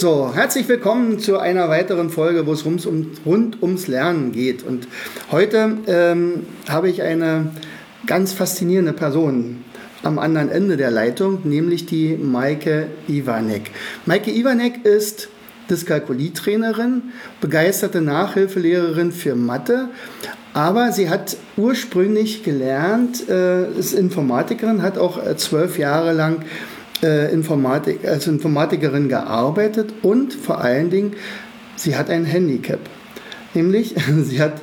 So, herzlich willkommen zu einer weiteren Folge, wo es rund, um, rund ums Lernen geht. Und heute ähm, habe ich eine ganz faszinierende Person am anderen Ende der Leitung, nämlich die Maike Iwanek. Maike Iwanek ist Dyskalkulietrainerin, begeisterte Nachhilfelehrerin für Mathe, aber sie hat ursprünglich gelernt, äh, ist Informatikerin, hat auch äh, zwölf Jahre lang äh, Informatik, als Informatikerin gearbeitet und vor allen Dingen, sie hat ein Handicap. Nämlich, sie hat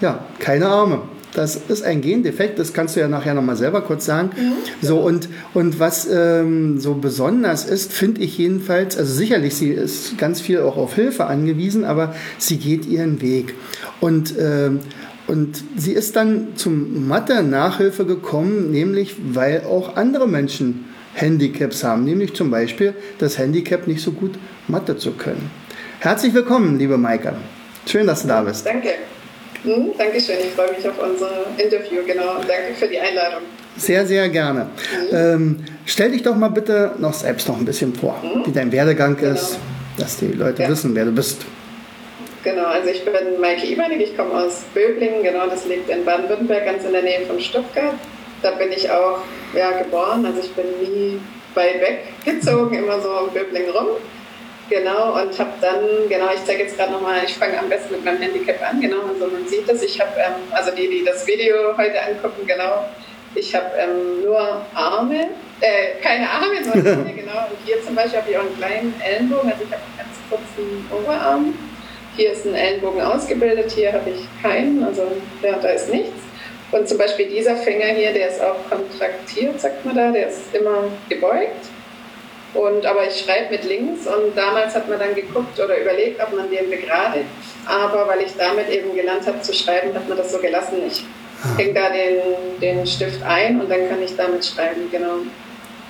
ja, keine Arme. Das ist ein Gendefekt, das kannst du ja nachher nochmal selber kurz sagen. Mhm. So, und, und was ähm, so besonders ist, finde ich jedenfalls, also sicherlich, sie ist ganz viel auch auf Hilfe angewiesen, aber sie geht ihren Weg. Und, ähm, und sie ist dann zum Mathe-Nachhilfe gekommen, nämlich weil auch andere Menschen Handicaps haben, nämlich zum Beispiel das Handicap, nicht so gut Mathe zu können. Herzlich willkommen, liebe Maike. Schön, dass du da bist. Danke. Hm, Dankeschön, ich freue mich auf unser Interview, genau. Danke für die Einladung. Sehr, sehr gerne. Mhm. Ähm, stell dich doch mal bitte noch selbst noch ein bisschen vor, mhm. wie dein Werdegang genau. ist, dass die Leute ja. wissen, wer du bist. Genau, also ich bin Maike Ibanig, ich komme aus Böblingen, genau, das liegt in Baden-Württemberg, ganz in der Nähe von Stuttgart. Da bin ich auch ja, geboren, also ich bin nie weit weg gezogen, immer so um Böblingen rum. Genau, und habe dann, genau, ich zeige jetzt gerade nochmal, ich fange am besten mit meinem Handicap an, genau, also man sieht das, ich habe, ähm, also die, die das Video heute angucken, genau, ich habe ähm, nur Arme, äh, keine Arme, nur Arme, genau, und hier zum Beispiel habe ich auch einen kleinen Ellenbogen, also ich habe einen ganz kurzen Oberarm, hier ist ein Ellenbogen ausgebildet, hier habe ich keinen, also ja, da ist nichts. Und zum Beispiel dieser Finger hier, der ist auch kontraktiert, sagt man da, der ist immer gebeugt. Und, aber ich schreibe mit links und damals hat man dann geguckt oder überlegt, ob man den begradigt. Aber weil ich damit eben gelernt habe zu schreiben, hat man das so gelassen. Ich hänge da den, den Stift ein und dann kann ich damit schreiben, genau.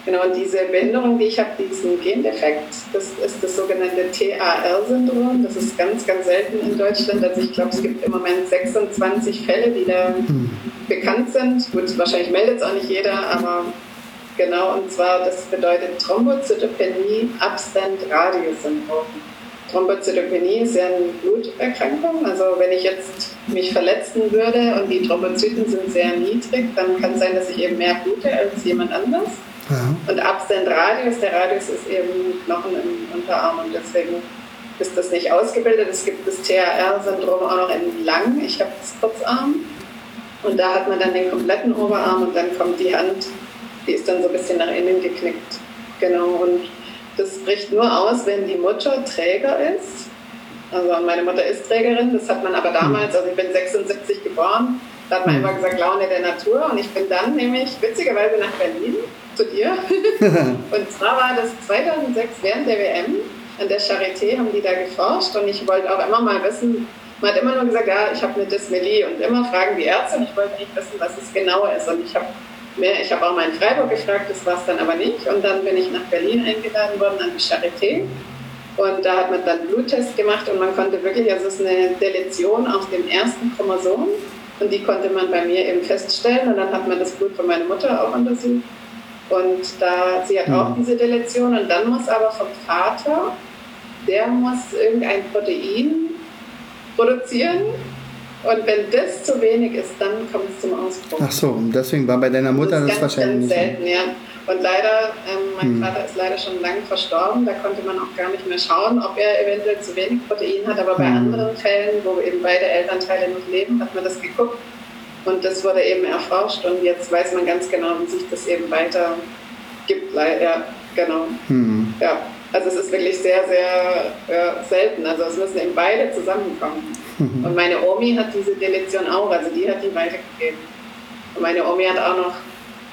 Genau, und diese Behinderung, die ich habe, diesen Gendefekt, das ist das sogenannte TAR-Syndrom. Das ist ganz, ganz selten in Deutschland. Also ich glaube, es gibt im Moment 26 Fälle, die da hm. Bekannt sind. Gut, wahrscheinlich meldet es auch nicht jeder, aber genau, und zwar, das bedeutet Thrombozytopenie Abstand Radius Syndrom. Thrombozytopenie ist ja eine Bluterkrankung. Also wenn ich jetzt mich verletzen würde und die Thrombozyten sind sehr niedrig, dann kann es sein, dass ich eben mehr blute als jemand anders. Ja. Und Abstand Radius, der Radius ist eben Knochen im Unterarm und deswegen ist das nicht ausgebildet. Es gibt das THR-Syndrom auch noch in lang. Ich habe das Kurzarm und da hat man dann den kompletten Oberarm und dann kommt die Hand, die ist dann so ein bisschen nach innen geknickt. Genau, und das bricht nur aus, wenn die Mutter Träger ist. Also meine Mutter ist Trägerin, das hat man aber damals, also ich bin 76 geboren, da hat man immer gesagt, Laune der Natur. Und ich bin dann nämlich witzigerweise nach Berlin zu dir. und zwar war das 2006 während der WM. An der Charité haben die da geforscht und ich wollte auch immer mal wissen, man hat immer nur gesagt, ja, ich habe eine Dysmelie und immer fragen die Ärzte und ich wollte nicht wissen, was es genau ist. Und ich habe mehr, ich habe auch mal in Freiburg gefragt, das war es dann aber nicht. Und dann bin ich nach Berlin eingeladen worden an die Charité. Und da hat man dann Bluttest gemacht und man konnte wirklich, also es ist eine Deletion auf dem ersten Chromosom und die konnte man bei mir eben feststellen und dann hat man das Blut von meiner Mutter auch untersucht und da, sie hat auch mhm. diese Deletion und dann muss aber vom Vater, der muss irgendein Protein produzieren und wenn das zu wenig ist, dann kommt es zum Ausbruch. Ach so, und deswegen war bei deiner Mutter das, das ganz, wahrscheinlich ganz selten, ja. Und leider, ähm, mein hm. Vater ist leider schon lange verstorben, da konnte man auch gar nicht mehr schauen, ob er eventuell zu wenig Protein hat. Aber bei hm. anderen Fällen, wo eben beide Elternteile noch leben, hat man das geguckt und das wurde eben erforscht und jetzt weiß man ganz genau, wie sich das eben weiter gibt. Ja, genau. Hm. Ja, also es ist wirklich sehr, sehr ja, selten. Also es müssen eben beide zusammenkommen. Mhm. Und meine Omi hat diese Deletion auch, also die hat die weitergegeben. Und meine Omi hat auch noch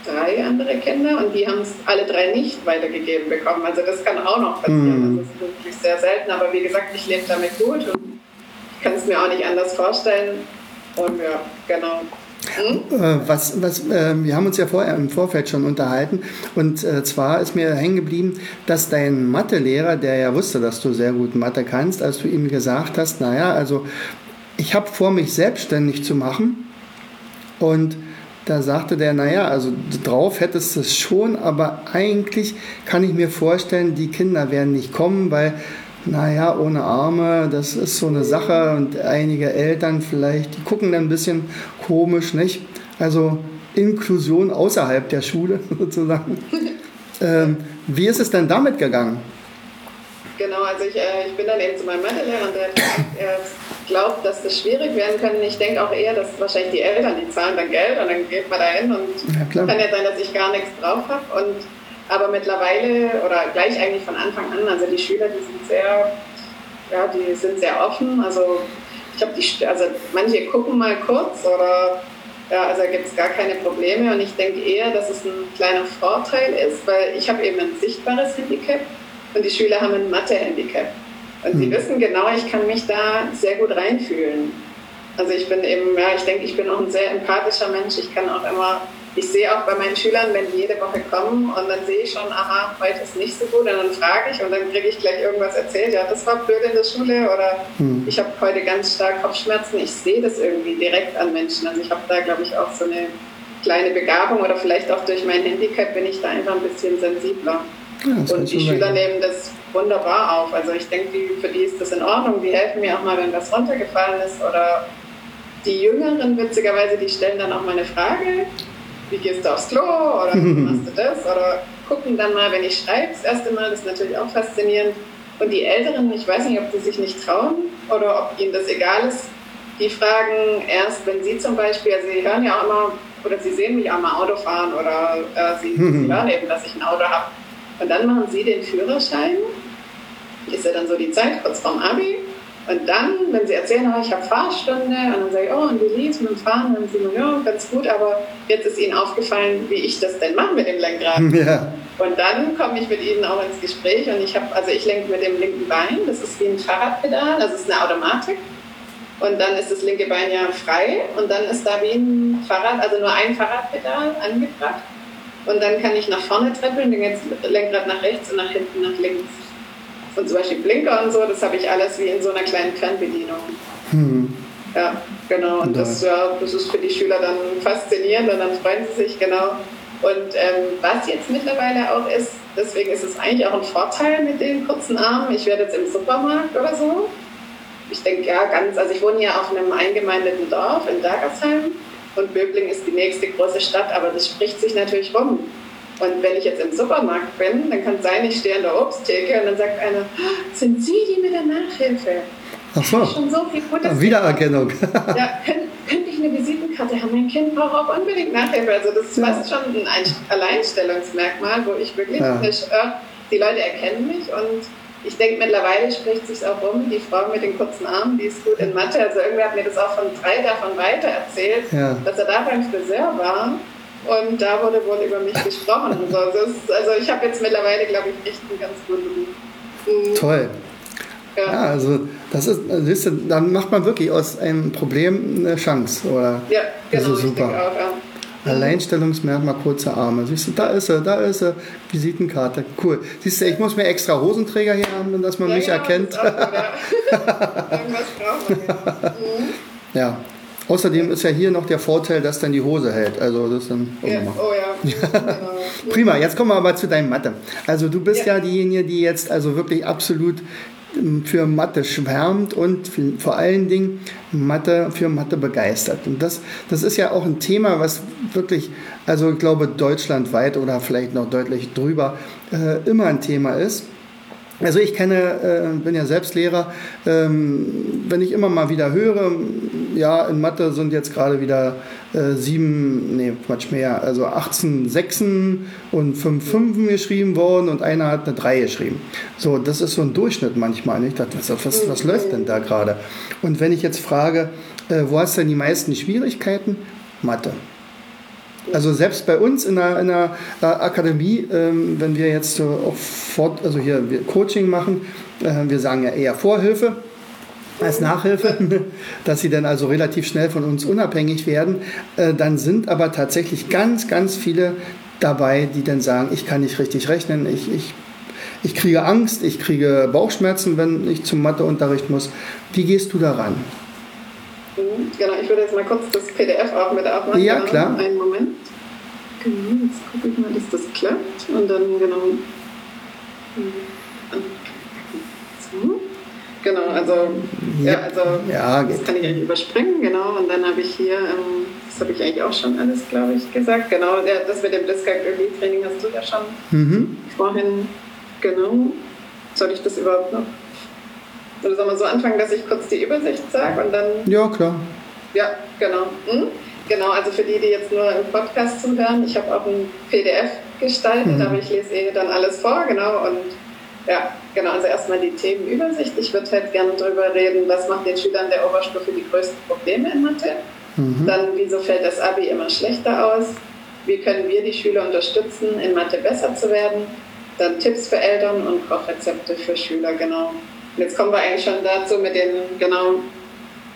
drei andere Kinder und die haben es alle drei nicht weitergegeben bekommen. Also das kann auch noch passieren. Mhm. Das ist wirklich sehr selten, aber wie gesagt, ich lebe damit gut und kann es mir auch nicht anders vorstellen. Und ja, genau. Hm? Was, was, äh, wir haben uns ja vorher im Vorfeld schon unterhalten und äh, zwar ist mir hängen geblieben, dass dein Mathelehrer, der ja wusste, dass du sehr gut Mathe kannst, als du ihm gesagt hast, naja, also ich habe vor, mich selbstständig zu machen und da sagte der, naja, also drauf hättest du es schon, aber eigentlich kann ich mir vorstellen, die Kinder werden nicht kommen, weil, naja, ohne Arme, das ist so eine Sache und einige Eltern vielleicht, die gucken dann ein bisschen komisch, nicht? Also Inklusion außerhalb der Schule sozusagen. ähm, wie ist es denn damit gegangen? Genau, also ich, äh, ich bin dann eben zu meinem Mathelehrer und der er glaubt, dass das schwierig werden könnte. Ich denke auch eher, dass wahrscheinlich die Eltern, die zahlen dann Geld und dann geht man da hin und ja, kann ja sein, dass ich gar nichts drauf habe. Und aber mittlerweile oder gleich eigentlich von Anfang an, also die Schüler, die sind sehr, ja, die sind sehr offen. Also ich habe die, also manche gucken mal kurz oder ja, also gibt es gar keine Probleme und ich denke eher, dass es ein kleiner Vorteil ist, weil ich habe eben ein sichtbares Handicap und die Schüler haben ein Mathe-Handicap. Und sie hm. wissen genau, ich kann mich da sehr gut reinfühlen. Also ich bin eben, ja, ich denke, ich bin auch ein sehr empathischer Mensch. Ich kann auch immer, ich sehe auch bei meinen Schülern, wenn die jede Woche kommen und dann sehe ich schon, aha, heute ist nicht so gut und dann frage ich und dann kriege ich gleich irgendwas erzählt. Ja, das war blöd in der Schule oder hm. ich habe heute ganz stark Kopfschmerzen. Ich sehe das irgendwie direkt an Menschen. Also ich habe da, glaube ich, auch so eine kleine Begabung oder vielleicht auch durch mein Handicap bin ich da einfach ein bisschen sensibler. Ja, und die Schüler nehmen das wunderbar auf. Also ich denke, für die ist das in Ordnung. Die helfen mir auch mal, wenn was runtergefallen ist. Oder die Jüngeren, witzigerweise, die stellen dann auch mal eine Frage. Wie gehst du aufs Klo? Oder wie machst du das? Oder gucken dann mal, wenn ich schreibe, das erste Mal. Das ist natürlich auch faszinierend. Und die Älteren, ich weiß nicht, ob die sich nicht trauen oder ob ihnen das egal ist. Die fragen erst, wenn sie zum Beispiel, also sie hören ja auch immer, oder sie sehen mich auch mal Auto fahren oder äh, sie, sie hören eben, dass ich ein Auto habe und dann machen sie den Führerschein. Ist ja dann so die Zeit kurz vorm Abi. Und dann, wenn sie erzählen, oh, ich habe Fahrstunde, und dann sage ich, oh, und wie lief's mit dem Fahren? Und dann sagen sie, ja, ganz gut, aber jetzt ist ihnen aufgefallen, wie ich das denn mache mit dem Lenkrad. Ja. Und dann komme ich mit ihnen auch ins Gespräch und ich habe, also ich lenke mit dem linken Bein, das ist wie ein Fahrradpedal, es ist eine Automatik. Und dann ist das linke Bein ja frei und dann ist da wie ein Fahrrad, also nur ein Fahrradpedal angebracht. Und dann kann ich nach vorne treppeln, dann geht das Lenkrad nach rechts und nach hinten nach links. Und zum Beispiel Blinker und so, das habe ich alles wie in so einer kleinen Fernbedienung. Hm. Ja, genau. Und das, ja, das ist für die Schüler dann faszinierend und dann freuen sie sich, genau. Und ähm, was jetzt mittlerweile auch ist, deswegen ist es eigentlich auch ein Vorteil mit den kurzen Armen. Ich werde jetzt im Supermarkt oder so. Ich denke, ja, ganz, also ich wohne hier auf einem eingemeindeten Dorf in Dagersheim und Böbling ist die nächste große Stadt, aber das spricht sich natürlich rum. Und wenn ich jetzt im Supermarkt bin, dann kann es sein, ich stehe an der Obsttheke und dann sagt einer, ah, sind Sie die mit der Nachhilfe? Ach so. Schon so viel Gutes Wiedererkennung. ja, könnte, könnte ich eine Visitenkarte haben? Mein Kind braucht auch unbedingt Nachhilfe. Also das ist ja. fast schon ein Alleinstellungsmerkmal, wo ich wirklich ja. nicht, äh, die Leute erkennen mich und ich denke, mittlerweile spricht sich auch rum, die Frau mit den kurzen Armen, die ist gut in Mathe. Also irgendwer hat mir das auch von drei davon weiter erzählt, ja. dass er da beim Friseur war und da wurde wohl über mich gesprochen. Also, ist, also ich habe jetzt mittlerweile, glaube ich, echt einen ganz guten. Mhm. Toll. Ja. ja. also das ist, siehst du, dann macht man wirklich aus einem Problem eine Chance, oder? Ja, genau, das ist super. Auch, ja. Alleinstellungsmerkmal kurze Arme. Siehst du, da ist er, da ist er. Visitenkarte. Cool. Siehst du, ich muss mir extra Hosenträger hier haben, dass man ja, mich ja, erkennt. Ja. Irgendwas braucht man. Mhm. ja. Außerdem ist ja hier noch der Vorteil, dass dann die Hose hält. Also das dann. Ja, oh ja. Prima. Jetzt kommen wir aber zu deinem Mathe. Also du bist ja. ja diejenige, die jetzt also wirklich absolut für Mathe schwärmt und vor allen Dingen Mathe für Mathe begeistert. Und das, das ist ja auch ein Thema, was wirklich, also ich glaube, deutschlandweit oder vielleicht noch deutlich drüber äh, immer ein Thema ist. Also ich kenne, äh, bin ja selbst Lehrer, ähm, wenn ich immer mal wieder höre, ja, in Mathe sind jetzt gerade wieder äh, sieben, nee, Quatsch mehr, also 18 Sechsen und fünf Fünfen geschrieben worden und einer hat eine Drei geschrieben. So, das ist so ein Durchschnitt manchmal. Nicht? Was, was, was läuft denn da gerade? Und wenn ich jetzt frage, äh, wo hast du denn die meisten Schwierigkeiten? Mathe. Also selbst bei uns in der, in der äh, Akademie, ähm, wenn wir jetzt so auch fort, also hier Coaching machen, äh, wir sagen ja eher Vorhilfe als Nachhilfe, dass sie dann also relativ schnell von uns unabhängig werden, äh, dann sind aber tatsächlich ganz, ganz viele dabei, die dann sagen, ich kann nicht richtig rechnen, ich, ich, ich kriege Angst, ich kriege Bauchschmerzen, wenn ich zum Matheunterricht muss. Wie gehst du daran? Mhm, genau, ich würde jetzt mal kurz das PDF auch mit aufmachen. Ja, klar. Einen Moment. Genau, jetzt gucke ich mal, dass das klappt. Und dann, genau. So. Genau, also, ja, ja also ja, das kann ich eigentlich überspringen, genau. Und dann habe ich hier, ähm, das habe ich eigentlich auch schon alles, glaube ich, gesagt. Genau, ja, das mit dem Diskalkulie-Training hast du ja schon mhm. vorhin, genau. Soll ich das überhaupt noch oder soll man so anfangen, dass ich kurz die Übersicht sage und dann. Ja, klar. Ja, genau. Hm? Genau, also für die, die jetzt nur im Podcast zuhören, ich habe auch ein PDF gestaltet, mhm. aber ich lese eh dann alles vor, genau. Und ja, genau, also erstmal die Themenübersicht. Ich würde halt gerne darüber reden, was macht den Schülern der Oberstufe die größten Probleme in Mathe. Mhm. Dann, wieso fällt das Abi immer schlechter aus? Wie können wir die Schüler unterstützen, in Mathe besser zu werden? Dann Tipps für Eltern und Kochrezepte für Schüler, genau. Jetzt kommen wir eigentlich schon dazu mit den, genau,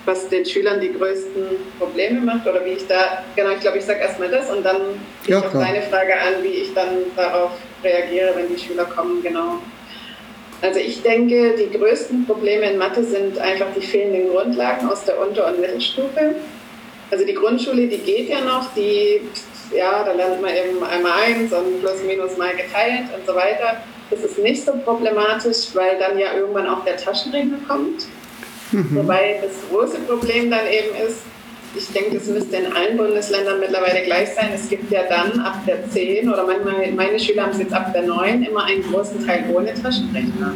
was den Schülern die größten Probleme macht oder wie ich da, genau, ich glaube, ich sage erstmal das und dann ja, ich auf deine Frage an, wie ich dann darauf reagiere, wenn die Schüler kommen, genau. Also ich denke, die größten Probleme in Mathe sind einfach die fehlenden Grundlagen aus der Unter- und Mittelstufe. Also die Grundschule, die geht ja noch, die, ja, da lernt man eben einmal eins und plus minus mal geteilt und so weiter. Das ist nicht so problematisch, weil dann ja irgendwann auch der Taschenrechner kommt. Mhm. Wobei das große Problem dann eben ist, ich denke, das müsste in allen Bundesländern mittlerweile gleich sein. Es gibt ja dann ab der 10 oder manchmal, meine Schüler haben es jetzt ab der 9 immer einen großen Teil ohne Taschenrechner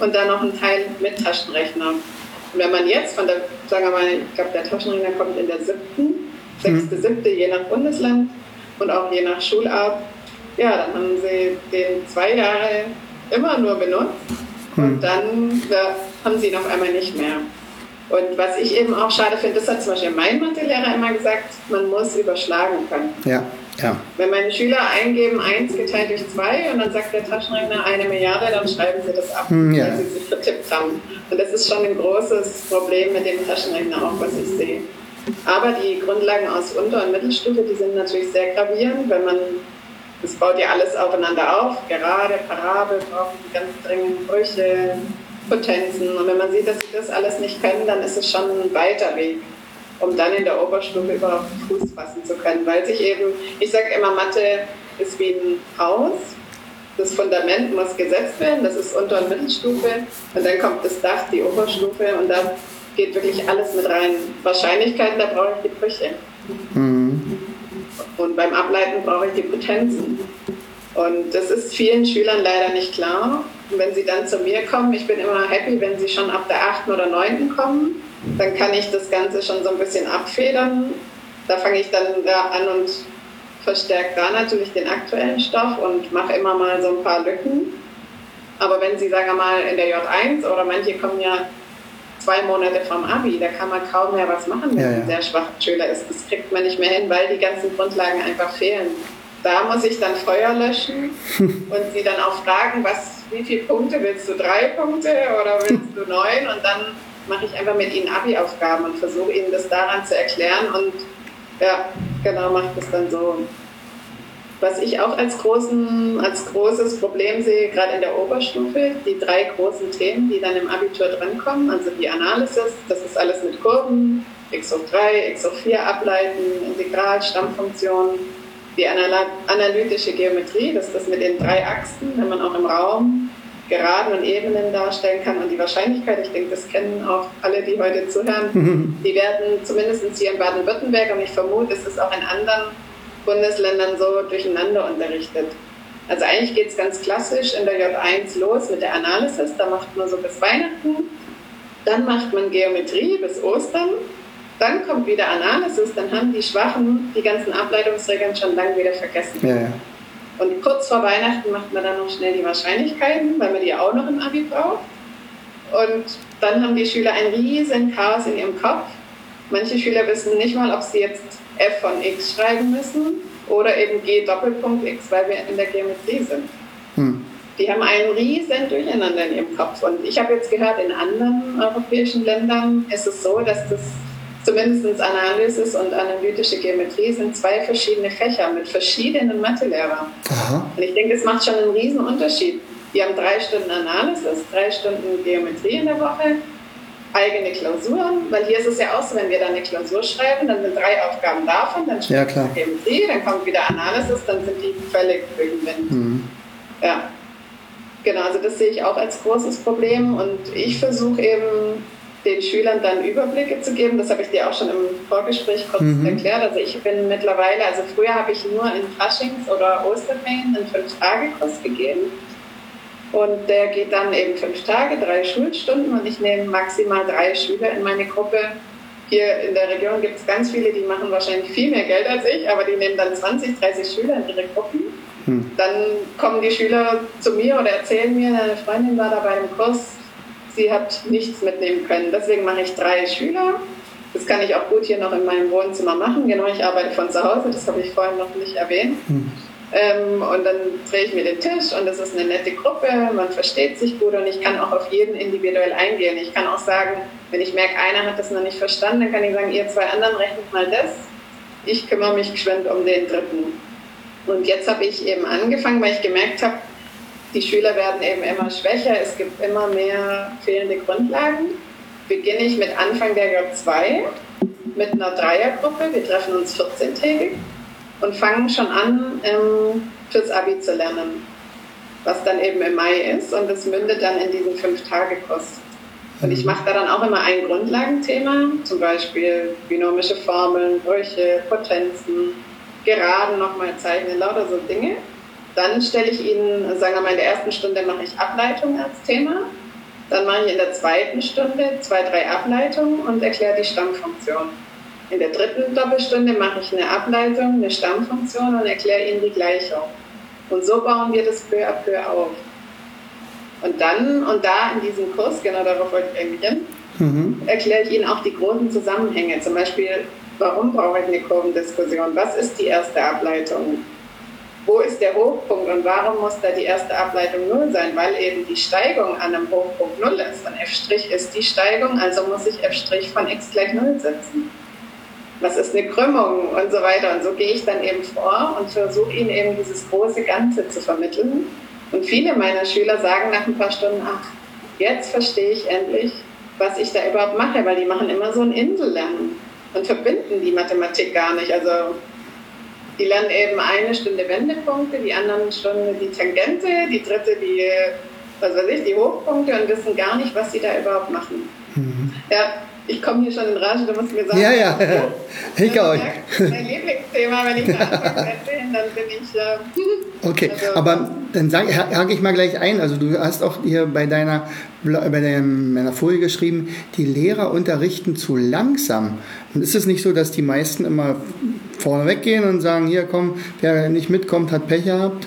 und dann noch einen Teil mit Taschenrechner. Und wenn man jetzt von der, sagen wir mal, ich glaube, der Taschenrechner kommt in der siebten, sechste, mhm. siebte, je nach Bundesland und auch je nach Schulart, ja, dann haben sie den zwei Jahre immer nur benutzt. Und dann ja, haben sie ihn auf einmal nicht mehr. Und was ich eben auch schade finde, das hat zum Beispiel mein Mathelehrer immer gesagt, man muss überschlagen können. Ja, ja. Wenn meine Schüler eingeben 1 geteilt durch 2 und dann sagt der Taschenrechner eine Milliarde, dann schreiben sie das ab, hm, ja. weil sie sich vertippt haben. Und das ist schon ein großes Problem mit dem Taschenrechner auch, was ich sehe. Aber die Grundlagen aus Unter- und Mittelstufe, die sind natürlich sehr gravierend, wenn man das baut ja alles aufeinander auf. Gerade, Parabel brauchen die ganz dringend Brüche, Potenzen. Und wenn man sieht, dass sie das alles nicht können, dann ist es schon ein weiter Weg, um dann in der Oberstufe überhaupt Fuß fassen zu können. Weil sich eben, ich sage immer, Mathe ist wie ein Haus. Das Fundament muss gesetzt werden, das ist Unter- und Mittelstufe. Und dann kommt das Dach, die Oberstufe, und da geht wirklich alles mit rein. Wahrscheinlichkeiten, da brauche ich die Brüche. Mhm. Und beim Ableiten brauche ich die Potenzen. Und das ist vielen Schülern leider nicht klar. Und wenn sie dann zu mir kommen, ich bin immer happy, wenn sie schon ab der 8. oder 9. kommen, dann kann ich das Ganze schon so ein bisschen abfedern. Da fange ich dann da an und verstärke da natürlich den aktuellen Stoff und mache immer mal so ein paar Lücken. Aber wenn Sie, sagen wir mal, in der J1 oder manche kommen ja zwei Monate vom Abi, da kann man kaum mehr was machen, wenn ja, ja. sehr schwacher Schüler ist. Das kriegt man nicht mehr hin, weil die ganzen Grundlagen einfach fehlen. Da muss ich dann Feuer löschen und sie dann auch fragen, was, wie viele Punkte willst du? Drei Punkte oder willst du neun? Und dann mache ich einfach mit ihnen Abi-Aufgaben und versuche ihnen das daran zu erklären und ja, genau, mache das dann so. Was ich auch als, großen, als großes Problem sehe, gerade in der Oberstufe, die drei großen Themen, die dann im Abitur drankommen, also die Analysis, das ist alles mit Kurven, x hoch 3, x hoch 4 ableiten, Integral, Stammfunktion, die analytische Geometrie, das ist das mit den drei Achsen, wenn man auch im Raum Geraden und Ebenen darstellen kann und die Wahrscheinlichkeit, ich denke, das kennen auch alle, die heute zuhören, die werden zumindest hier in Baden-Württemberg und ich vermute, es ist auch in anderen Bundesländern so durcheinander unterrichtet. Also eigentlich geht es ganz klassisch in der J1 los mit der Analysis, da macht man so bis Weihnachten, dann macht man Geometrie bis Ostern, dann kommt wieder Analysis, dann haben die Schwachen die ganzen Ableitungsregeln schon lange wieder vergessen. Ja, ja. Und kurz vor Weihnachten macht man dann noch schnell die Wahrscheinlichkeiten, weil man die auch noch im Abi braucht. Und dann haben die Schüler ein riesen Chaos in ihrem Kopf. Manche Schüler wissen nicht mal, ob sie jetzt f von x schreiben müssen oder eben G Doppelpunkt X, weil wir in der Geometrie sind. Hm. Die haben einen riesen Durcheinander in ihrem Kopf. Und ich habe jetzt gehört, in anderen europäischen Ländern ist es so, dass das zumindest Analysis und analytische Geometrie sind zwei verschiedene Fächer mit verschiedenen Mathelehrern. Und ich denke, das macht schon einen riesen Unterschied. Die haben drei Stunden Analysis, drei Stunden Geometrie in der Woche, eigene Klausuren, weil hier ist es ja auch so, wenn wir dann eine Klausur schreiben, dann sind drei Aufgaben davon, dann schreiben ja, wir Geometrie, dann kommt wieder Analysis, dann sind die völlig den Wind. Mhm. Ja. Genau, also das sehe ich auch als großes Problem und ich versuche eben den Schülern dann Überblicke zu geben. Das habe ich dir auch schon im Vorgespräch kurz mhm. erklärt. Also ich bin mittlerweile, also früher habe ich nur in Faschings- oder Osterferien einen Fünf-Tage-Kurs gegeben. Und der geht dann eben fünf Tage, drei Schulstunden und ich nehme maximal drei Schüler in meine Gruppe. Hier in der Region gibt es ganz viele, die machen wahrscheinlich viel mehr Geld als ich, aber die nehmen dann 20, 30 Schüler in ihre Gruppen. Hm. Dann kommen die Schüler zu mir oder erzählen mir, eine Freundin war da bei einem Kurs, sie hat nichts mitnehmen können. Deswegen mache ich drei Schüler. Das kann ich auch gut hier noch in meinem Wohnzimmer machen. Genau, ich arbeite von zu Hause, das habe ich vorhin noch nicht erwähnt. Hm. Ähm, und dann drehe ich mir den Tisch und das ist eine nette Gruppe, man versteht sich gut und ich kann auch auf jeden individuell eingehen. Ich kann auch sagen, wenn ich merke, einer hat das noch nicht verstanden, dann kann ich sagen, ihr zwei anderen rechnet mal das. Ich kümmere mich geschwind um den dritten. Und jetzt habe ich eben angefangen, weil ich gemerkt habe, die Schüler werden eben immer schwächer, es gibt immer mehr fehlende Grundlagen. Beginne ich mit Anfang der J2 mit einer Dreiergruppe, wir treffen uns 14-tägig und fangen schon an, ähm, fürs Abi zu lernen, was dann eben im Mai ist und das mündet dann in diesen Fünf-Tage-Kurs. Und ich mache da dann auch immer ein Grundlagenthema, zum Beispiel binomische Formeln, Brüche, Potenzen, Geraden nochmal zeichnen, lauter so Dinge. Dann stelle ich Ihnen, sagen wir mal, in der ersten Stunde mache ich Ableitung als Thema. Dann mache ich in der zweiten Stunde zwei, drei Ableitungen und erkläre die Stammfunktion. In der dritten Doppelstunde mache ich eine Ableitung, eine Stammfunktion und erkläre Ihnen die Gleichung. Und so bauen wir das peu à peu auf. Und dann, und da in diesem Kurs, genau darauf wollte ich eigentlich hin, mhm. erkläre ich Ihnen auch die großen Zusammenhänge. Zum Beispiel, warum brauche ich eine Kurvendiskussion? Was ist die erste Ableitung? Wo ist der Hochpunkt und warum muss da die erste Ableitung 0 sein? Weil eben die Steigung an einem Hochpunkt 0 ist. Und f' ist die Steigung, also muss ich f' von x gleich 0 setzen was ist eine Krümmung und so weiter. Und so gehe ich dann eben vor und versuche ihnen eben dieses große Ganze zu vermitteln. Und viele meiner Schüler sagen nach ein paar Stunden, ach, jetzt verstehe ich endlich, was ich da überhaupt mache, weil die machen immer so ein Insellernen und verbinden die Mathematik gar nicht. Also die lernen eben eine Stunde Wendepunkte, die anderen Stunde die Tangente, die dritte die, was weiß ich, die Hochpunkte und wissen gar nicht, was sie da überhaupt machen. Mhm. Ja, ich komme hier schon in Rage, du musst mir sagen. Ja, ja, ja. Ich auch. Mein Lieblingsthema, wenn ich da anfange erzählen, dann bin ich. Äh, okay, also, aber dann hake ich mal gleich ein. Also, du hast auch hier bei deiner, bei deiner Folie geschrieben, die Lehrer unterrichten zu langsam. Und ist es nicht so, dass die meisten immer vorne weggehen und sagen: Hier, komm, wer nicht mitkommt, hat Pech gehabt?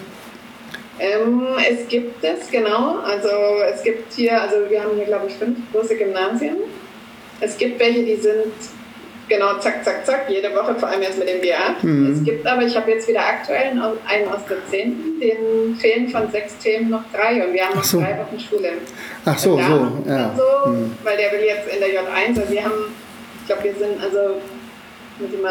Ähm, es gibt es, genau. Also, es gibt hier, also, wir haben hier, glaube ich, fünf große Gymnasien. Es gibt welche, die sind genau zack, zack, zack, jede Woche, vor allem jetzt mit dem GA. Mhm. Es gibt aber, ich habe jetzt wieder aktuell einen aus der 10., den fehlen von sechs Themen noch drei und wir haben noch so. drei Wochen Schule. Ach so, so, ja. so mhm. Weil der will jetzt in der J1, also wir haben, ich glaube, wir sind, also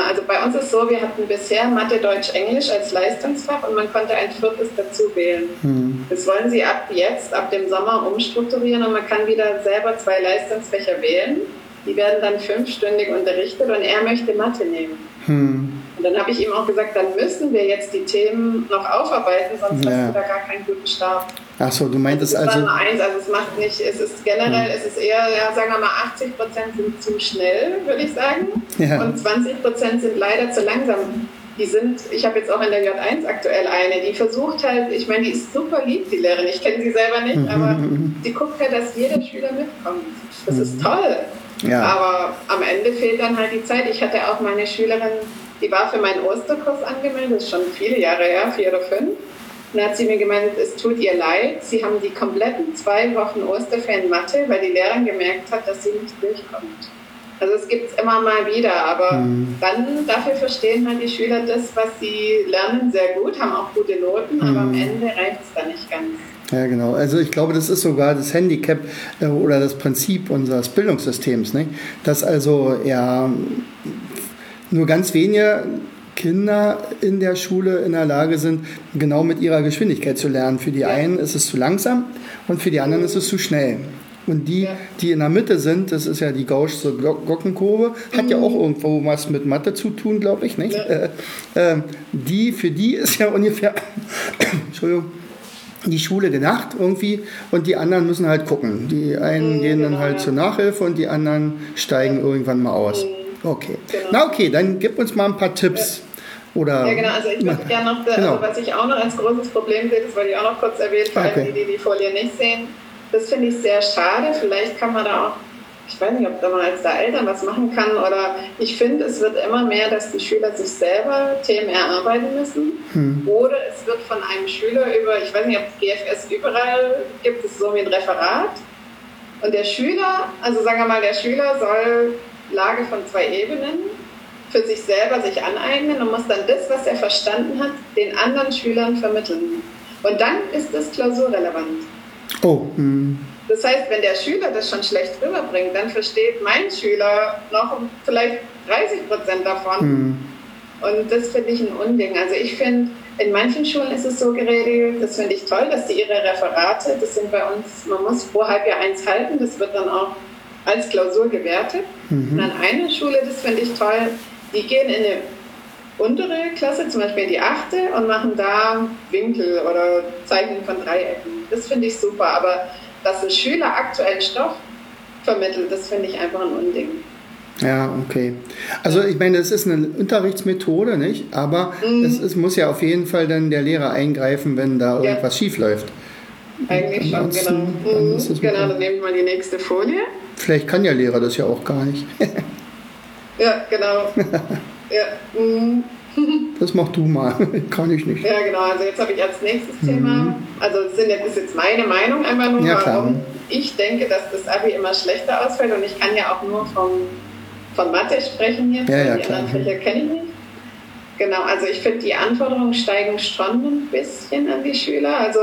also bei uns ist so, wir hatten bisher Mathe, Deutsch, Englisch als Leistungsfach und man konnte ein viertes dazu wählen. Mhm. Das wollen sie ab jetzt, ab dem Sommer umstrukturieren und man kann wieder selber zwei Leistungsfächer wählen. Die werden dann fünfstündig unterrichtet und er möchte Mathe nehmen. Hm. Und dann habe ich ihm auch gesagt, dann müssen wir jetzt die Themen noch aufarbeiten, sonst ja. hast du da gar keinen guten Start. Ach so, du meintest also. Das ist also. eins, also es macht nicht, es ist generell, hm. es ist eher, ja, sagen wir mal, 80 Prozent sind zu schnell, würde ich sagen. Ja. Und 20 Prozent sind leider zu langsam. Die sind, ich habe jetzt auch in der J1 aktuell eine, die versucht halt, ich meine, die ist super lieb, die Lehrerin, ich kenne sie selber nicht, mhm. aber die guckt halt, dass jeder Schüler mitkommt. Das mhm. ist toll. Ja. Aber am Ende fehlt dann halt die Zeit. Ich hatte auch meine Schülerin, die war für meinen Osterkurs angemeldet, das ist schon viele Jahre her, vier oder fünf. Und dann hat sie mir gemeint, es tut ihr leid. Sie haben die kompletten zwei Wochen Osterferien Mathe, weil die Lehrerin gemerkt hat, dass sie nicht durchkommt. Also es gibt es immer mal wieder, aber mhm. dann dafür verstehen halt die Schüler das, was sie lernen, sehr gut, haben auch gute Noten, mhm. aber am mhm. Ende reicht es dann nicht ganz. Ja, genau. Also ich glaube, das ist sogar das Handicap äh, oder das Prinzip unseres Bildungssystems, ne? dass also ja nur ganz wenige Kinder in der Schule in der Lage sind, genau mit ihrer Geschwindigkeit zu lernen. Für die einen ist es zu langsam und für die anderen ist es zu schnell. Und die, ja. die in der Mitte sind, das ist ja die Gaußsche Glockenkurve, hat mhm. ja auch irgendwo was mit Mathe zu tun, glaube ich, nicht? Ja. Äh, die, für die ist ja ungefähr, Entschuldigung, die Schule gedacht irgendwie und die anderen müssen halt gucken. Die einen mhm, gehen dann genau, halt zur Nachhilfe und die anderen steigen irgendwann mal aus. Mhm. Okay. Genau. Na okay, dann gib uns mal ein paar Tipps. Oder ja, genau. Also ich würde gerne noch, genau. also was ich auch noch als großes Problem sehe, das wollte ich auch noch kurz erwähnen, für okay. alle, die die Folie nicht sehen. Das finde ich sehr schade. Vielleicht kann man da auch, ich weiß nicht, ob da man als da Eltern was machen kann oder ich finde, es wird immer mehr, dass die Schüler sich selber Themen erarbeiten müssen. Hm. Oder es wird von einem Schüler über, ich weiß nicht, ob es GFS überall gibt, es so wie ein Referat. Und der Schüler, also sagen wir mal, der Schüler soll Lage von zwei Ebenen für sich selber sich aneignen und muss dann das, was er verstanden hat, den anderen Schülern vermitteln. Und dann ist es klausurrelevant. Oh. Hm. Das heißt, wenn der Schüler das schon schlecht rüberbringt, dann versteht mein Schüler noch vielleicht 30 Prozent davon. Hm. Und das finde ich ein Unding. Also ich finde, in manchen Schulen ist es so geregelt, das finde ich toll, dass die ihre Referate, das sind bei uns, man muss pro Halbjahr eins halten, das wird dann auch als Klausur gewertet. Mhm. Und an einer Schule, das finde ich toll, die gehen in eine untere Klasse, zum Beispiel in die achte, und machen da Winkel oder Zeichnen von Dreiecken. Das finde ich super. Aber dass ein Schüler aktuellen Stoff vermittelt, das finde ich einfach ein Unding. Ja, okay. Also ich meine, es ist eine Unterrichtsmethode, nicht? Aber mhm. es, es, muss ja auf jeden Fall dann der Lehrer eingreifen, wenn da ja. irgendwas schief läuft. Eigentlich schon, genau. Mhm, genau, dann nehmen wir die nächste Folie. Vielleicht kann der Lehrer das ja auch gar nicht. ja, genau. ja. Mhm. Das mach du mal, kann ich nicht. Ja, genau. Also jetzt habe ich als nächstes mhm. Thema, also das, sind, das ist jetzt meine Meinung einfach nur, ja, warum ich denke, dass das Abi immer schlechter ausfällt und ich kann ja auch nur vom, von Mathe sprechen jetzt, ja, ja, die anderen Fächer kenne ich nicht. Genau, also ich finde, die Anforderungen steigen schon ein bisschen an die Schüler. Also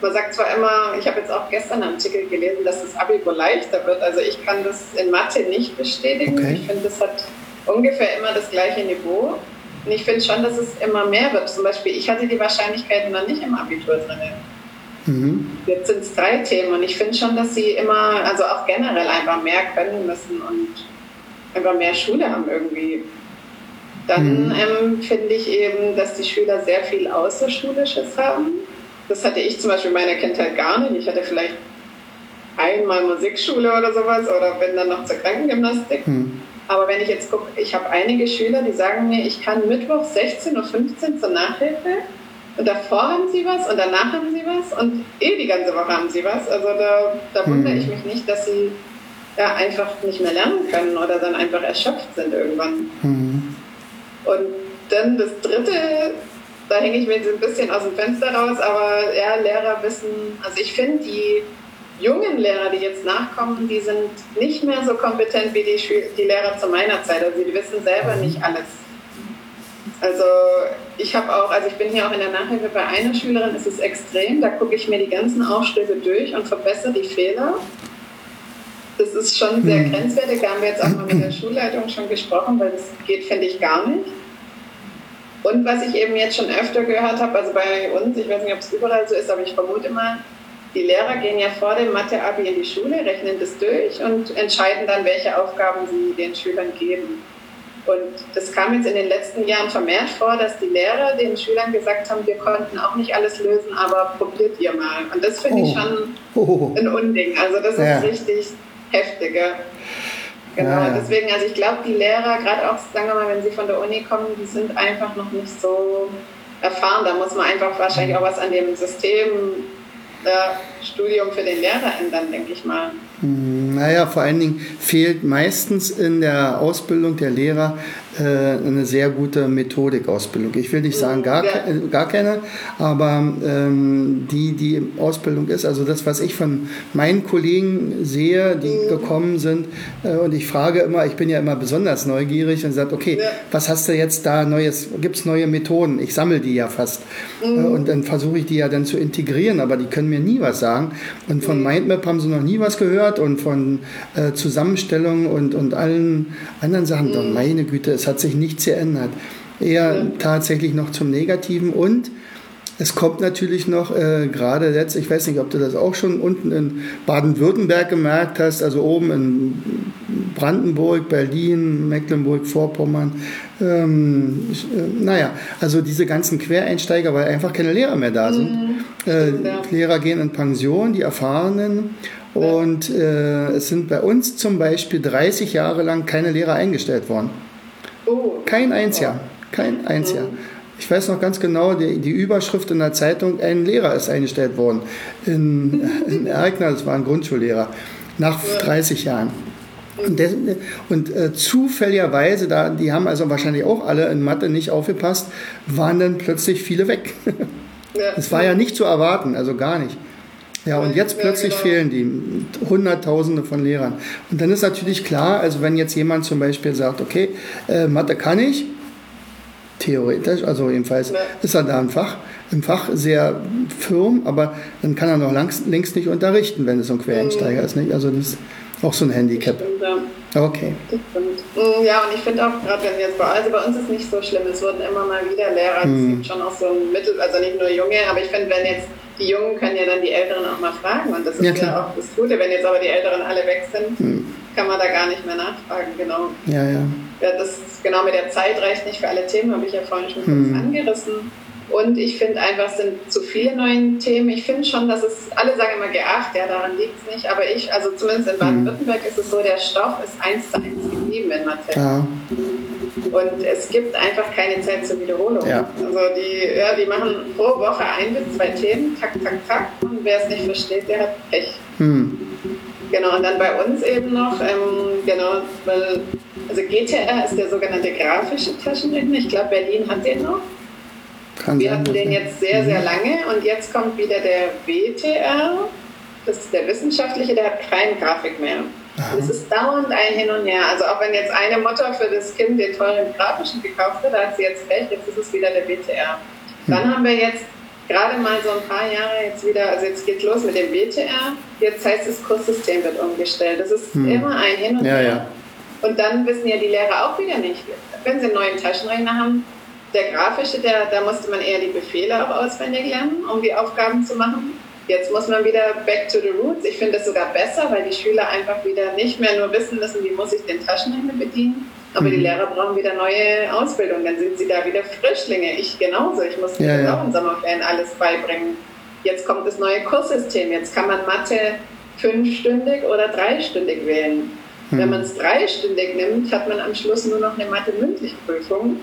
man sagt zwar immer, ich habe jetzt auch gestern einen Artikel gelesen, dass das Abi wohl leichter wird. Also ich kann das in Mathe nicht bestätigen. Okay. Ich finde, das hat ungefähr immer das gleiche Niveau. Und ich finde schon, dass es immer mehr wird. Zum Beispiel, ich hatte die Wahrscheinlichkeiten noch nicht im Abitur drin. Mhm. Jetzt sind es drei Themen und ich finde schon, dass sie immer, also auch generell einfach mehr können müssen und einfach mehr Schule haben irgendwie. Dann mhm. ähm, finde ich eben, dass die Schüler sehr viel Außerschulisches haben. Das hatte ich zum Beispiel in meiner Kindheit gar nicht. Ich hatte vielleicht einmal Musikschule oder sowas oder bin dann noch zur Krankengymnastik. Mhm. Aber wenn ich jetzt gucke, ich habe einige Schüler, die sagen mir, ich kann Mittwoch 16.15 Uhr zur Nachhilfe und davor haben sie was und danach haben sie was und eh die ganze Woche haben sie was. Also da, da wundere ich mhm. mich nicht, dass sie ja, einfach nicht mehr lernen können oder dann einfach erschöpft sind irgendwann. Mhm. Und dann das dritte, da hänge ich mir jetzt ein bisschen aus dem Fenster raus, aber ja, Lehrer wissen, also ich finde, die jungen Lehrer, die jetzt nachkommen, die sind nicht mehr so kompetent wie die, die Lehrer zu meiner Zeit. Also die wissen selber nicht alles. Also ich habe auch, also ich bin hier auch in der Nachhilfe bei einer Schülerin, ist es extrem, da gucke ich mir die ganzen Aufschläge durch und verbessere die Fehler. Das ist schon sehr hm. grenzwertig. Da haben wir jetzt auch mal mit der Schulleitung schon gesprochen, weil das geht, finde ich, gar nicht. Und was ich eben jetzt schon öfter gehört habe, also bei uns, ich weiß nicht, ob es überall so ist, aber ich vermute mal, die Lehrer gehen ja vor dem Mathe-Abi in die Schule, rechnen das durch und entscheiden dann, welche Aufgaben sie den Schülern geben. Und das kam jetzt in den letzten Jahren vermehrt vor, dass die Lehrer den Schülern gesagt haben, wir konnten auch nicht alles lösen, aber probiert ihr mal. Und das finde oh. ich schon oh. ein Unding. Also das ja. ist richtig heftiger. Genau, ja, deswegen, also ich glaube, die Lehrer, gerade auch, sagen wir mal, wenn sie von der Uni kommen, die sind einfach noch nicht so erfahren. Da muss man einfach wahrscheinlich auch was an dem System äh, Studium für den Lehrer ändern, denke ich mal. Hm, naja, vor allen Dingen fehlt meistens in der Ausbildung der Lehrer eine sehr gute Methodikausbildung. Ich will nicht sagen gar, ja. gar keine, aber ähm, die, die Ausbildung ist, also das, was ich von meinen Kollegen sehe, die mhm. gekommen sind, äh, und ich frage immer, ich bin ja immer besonders neugierig und sage, okay, was hast du jetzt da Neues, gibt es neue Methoden? Ich sammle die ja fast. Mhm. Äh, und dann versuche ich die ja dann zu integrieren, aber die können mir nie was sagen. Und von mhm. Mindmap haben sie noch nie was gehört und von äh, Zusammenstellung und, und allen anderen Sachen. Mhm. Meine Güte, es hat sich nichts geändert. Eher ja. tatsächlich noch zum Negativen und es kommt natürlich noch, äh, gerade jetzt, ich weiß nicht, ob du das auch schon unten in Baden-Württemberg gemerkt hast, also oben in Brandenburg, Berlin, Mecklenburg-Vorpommern. Ähm, äh, naja, also diese ganzen Quereinsteiger, weil einfach keine Lehrer mehr da sind. Mhm. Äh, ja. Lehrer gehen in Pension, die Erfahrenen. Und äh, es sind bei uns zum Beispiel 30 Jahre lang keine Lehrer eingestellt worden. Oh. Kein Einziger. Kein Einziger. Mhm. Ich weiß noch ganz genau, die, die, Überschrift in der Zeitung, ein Lehrer ist eingestellt worden. In, in Erkner, das war ein Grundschullehrer, nach 30 Jahren. Und, des, und äh, zufälligerweise, da, die haben also wahrscheinlich auch alle in Mathe nicht aufgepasst, waren dann plötzlich viele weg. Das war ja nicht zu erwarten, also gar nicht. Ja, und jetzt plötzlich fehlen die Hunderttausende von Lehrern. Und dann ist natürlich klar, also wenn jetzt jemand zum Beispiel sagt, okay, äh, Mathe kann ich, theoretisch, also jedenfalls ist er da im Fach, im Fach sehr firm, aber dann kann er noch langs, längst nicht unterrichten, wenn es so ein Quereinsteiger ist. Nicht? Also das ist auch so ein Handicap. Okay. Mhm, ja, und ich finde auch, gerade wenn wir jetzt bei, also bei uns ist nicht so schlimm, es wurden immer mal wieder Lehrer, es mhm. gibt schon auch so ein Mittel, also nicht nur Junge, aber ich finde, wenn jetzt die Jungen können ja dann die Älteren auch mal fragen und das ist ja, ja auch das Gute, wenn jetzt aber die Älteren alle weg sind, mhm. kann man da gar nicht mehr nachfragen, genau. Ja, ja. Ja, das genau mit der Zeit reicht nicht für alle Themen, habe ich ja vorhin schon kurz hm. angerissen. Und ich finde einfach, es sind zu viele neue Themen. Ich finde schon, dass es, alle sagen immer geacht, ja, daran liegt es nicht. Aber ich, also zumindest in hm. Baden-Württemberg ist es so, der Stoff ist eins zu eins geblieben in Mathe. Ja. Und es gibt einfach keine Zeit zur Wiederholung. Ja. Also die, ja, die machen pro Woche ein bis zwei Themen, tak, tak, tak. Und wer es nicht versteht, der hat Pech. Hm. Genau, und dann bei uns eben noch, ähm, genau, weil also GTR ist der sogenannte grafische Taschenrechner. Ich glaube, Berlin hat den noch. Kann Wir hatten den jetzt sehr, sehr mhm. lange und jetzt kommt wieder der WTR. Das ist der wissenschaftliche, der hat keine Grafik mehr. Es ist dauernd ein Hin und Her. Also auch wenn jetzt eine Mutter für das Kind den teuren grafischen gekauft hat, da hat sie jetzt recht, jetzt ist es wieder der WTR. Dann hm. haben wir jetzt gerade mal so ein paar Jahre jetzt wieder, also jetzt geht los mit dem WTR, jetzt heißt es Kurssystem wird umgestellt. Das ist hm. immer ein Hin und Her. Ja. Und dann wissen ja die Lehrer auch wieder nicht, wenn sie einen neuen Taschenrechner haben, der grafische, der, da musste man eher die Befehle auch auswendig lernen, um die Aufgaben zu machen. Jetzt muss man wieder back to the roots. Ich finde das sogar besser, weil die Schüler einfach wieder nicht mehr nur wissen müssen, wie muss ich den Taschenrechner bedienen, aber mhm. die Lehrer brauchen wieder neue Ausbildung. Dann sind sie da wieder Frischlinge. Ich genauso. Ich muss ja, ja. auch in Sommerferien alles beibringen. Jetzt kommt das neue Kurssystem. Jetzt kann man Mathe fünfstündig oder dreistündig wählen. Mhm. Wenn man es dreistündig nimmt, hat man am Schluss nur noch eine Mathe-Mündlich-Prüfung.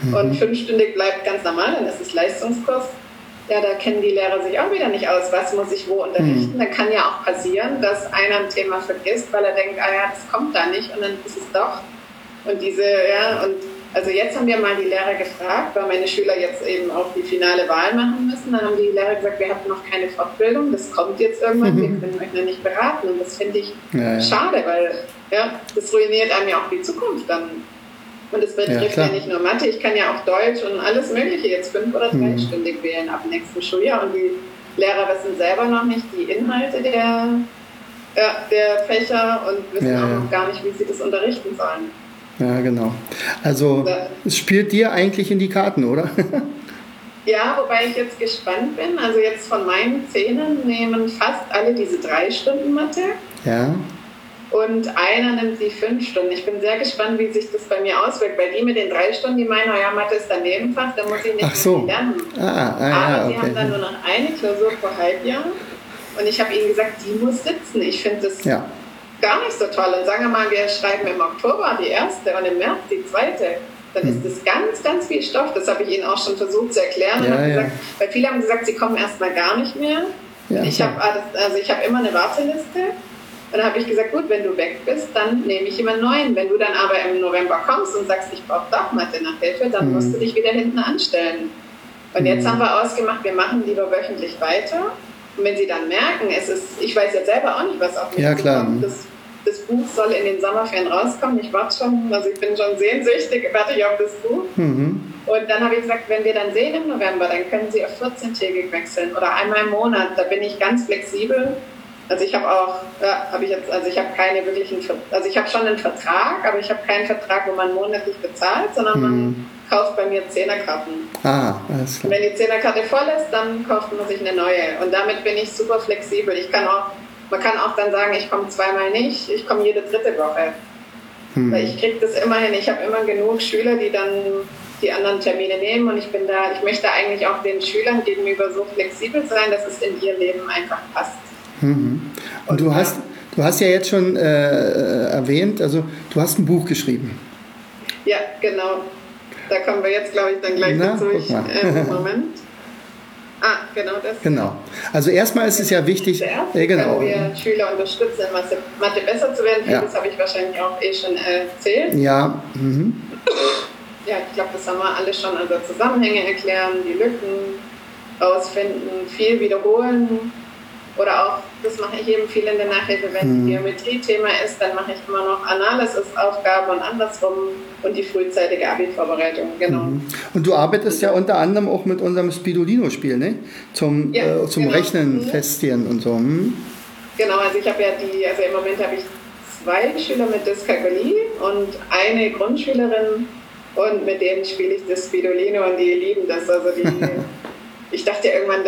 Mhm. Und fünfstündig bleibt ganz normal, dann ist es Leistungskurs. Ja, da kennen die Lehrer sich auch wieder nicht aus, was muss ich wo unterrichten. Mhm. Da kann ja auch passieren, dass einer ein Thema vergisst, weil er denkt, ah ja, das kommt da nicht und dann ist es doch. Und diese, ja, und also jetzt haben wir mal die Lehrer gefragt, weil meine Schüler jetzt eben auch die finale Wahl machen müssen. Dann haben die Lehrer gesagt, wir haben noch keine Fortbildung, das kommt jetzt irgendwann, mhm. wir können euch noch nicht beraten. Und das finde ich ja, schade, weil ja, das ruiniert einem ja auch die Zukunft dann. Und es betrifft ja, ja, nicht nur Mathe, ich kann ja auch Deutsch und alles Mögliche jetzt fünf- oder dreistündig mhm. wählen ab nächsten Schuljahr. Und die Lehrer wissen selber noch nicht die Inhalte der, ja, der Fächer und wissen auch noch gar nicht, wie sie das unterrichten sollen. Ja, genau. Also es spielt dir eigentlich in die Karten, oder? ja, wobei ich jetzt gespannt bin. Also jetzt von meinen Zähnen nehmen fast alle diese drei Stunden Mathe. Ja. Und einer nimmt die fünf Stunden. Ich bin sehr gespannt, wie sich das bei mir auswirkt. Weil die mit den drei Stunden, die meinen, ja, Mathe ist dann Nebenfach, da muss ich nicht so. lernen. Ah, ah, Aber sie okay. haben dann nur noch eine Klausur pro Halbjahr. Und ich habe ihnen gesagt, die muss sitzen. Ich finde das ja gar nicht so toll. Und sagen wir mal, wir schreiben im Oktober die erste und im März die zweite. Dann ist das ganz, ganz viel Stoff. Das habe ich Ihnen auch schon versucht zu erklären. Ja, ja. Gesagt, weil viele haben gesagt, sie kommen erstmal gar nicht mehr. Ja, ich habe also ich habe immer eine Warteliste Und dann habe ich gesagt, gut, wenn du weg bist, dann nehme ich jemand neuen. Wenn du dann aber im November kommst und sagst, ich brauche doch Mathe nach Hilfe, dann mhm. musst du dich wieder hinten anstellen. Und jetzt mhm. haben wir ausgemacht, wir machen lieber wöchentlich weiter. Und wenn sie dann merken, es ist, ich weiß jetzt selber auch nicht, was auf mich ja, klar. zukommt. Das, das Buch soll in den Sommerferien rauskommen. Ich warte schon, also ich bin schon sehnsüchtig, warte ich auf das Buch. Mhm. Und dann habe ich gesagt, wenn wir dann sehen im November, dann können Sie auf 14-tägig wechseln oder einmal im Monat. Da bin ich ganz flexibel. Also ich habe auch, ja, habe ich jetzt, also ich habe keine wirklichen, also ich habe schon einen Vertrag, aber ich habe keinen Vertrag, wo man monatlich bezahlt, sondern mhm. man kauft bei mir Zehnerkarten. Ah, alles klar. Wenn die Zehnerkarte voll ist, dann kauft man sich eine neue. Und damit bin ich super flexibel. Ich kann auch, man kann auch dann sagen, ich komme zweimal nicht, ich komme jede dritte Woche. Mhm. Weil ich kriege das immerhin, ich habe immer genug Schüler, die dann die anderen Termine nehmen und ich bin da, ich möchte eigentlich auch den Schülern gegenüber so flexibel sein, dass es in ihr Leben einfach passt. Mhm. Und, du hast, du hast ja jetzt schon äh, erwähnt, also du hast ein Buch geschrieben. Ja, genau. Da kommen wir jetzt, glaube ich, dann gleich Na, dazu. Ich, äh, Moment. Ah, genau das. Genau. Also erstmal ist es ja wichtig, äh, genau. wir Schüler unterstützen, in Mathe, Mathe besser zu werden. Ja. Das habe ich wahrscheinlich auch eh schon erzählt. Ja. Mhm ja, ich glaube, das haben wir alle schon. Also Zusammenhänge erklären, die Lücken rausfinden, viel wiederholen. Oder auch, das mache ich eben viel in der Nachhilfe, wenn mhm. Geometrie-Thema ist, dann mache ich immer noch Analysis-Aufgaben und andersrum und die frühzeitige Abi-Vorbereitung, genau. Mhm. Und du arbeitest ja unter anderem auch mit unserem Spidolino-Spiel, ne? Zum, ja, äh, zum genau. Rechnen mhm. festieren und so. Mhm. Genau, also ich habe ja die, also im Moment habe ich zwei Schüler mit Dyskalkulie und eine Grundschülerin und mit denen spiele ich das Spidolino und die lieben das. Also die, ich dachte irgendwann,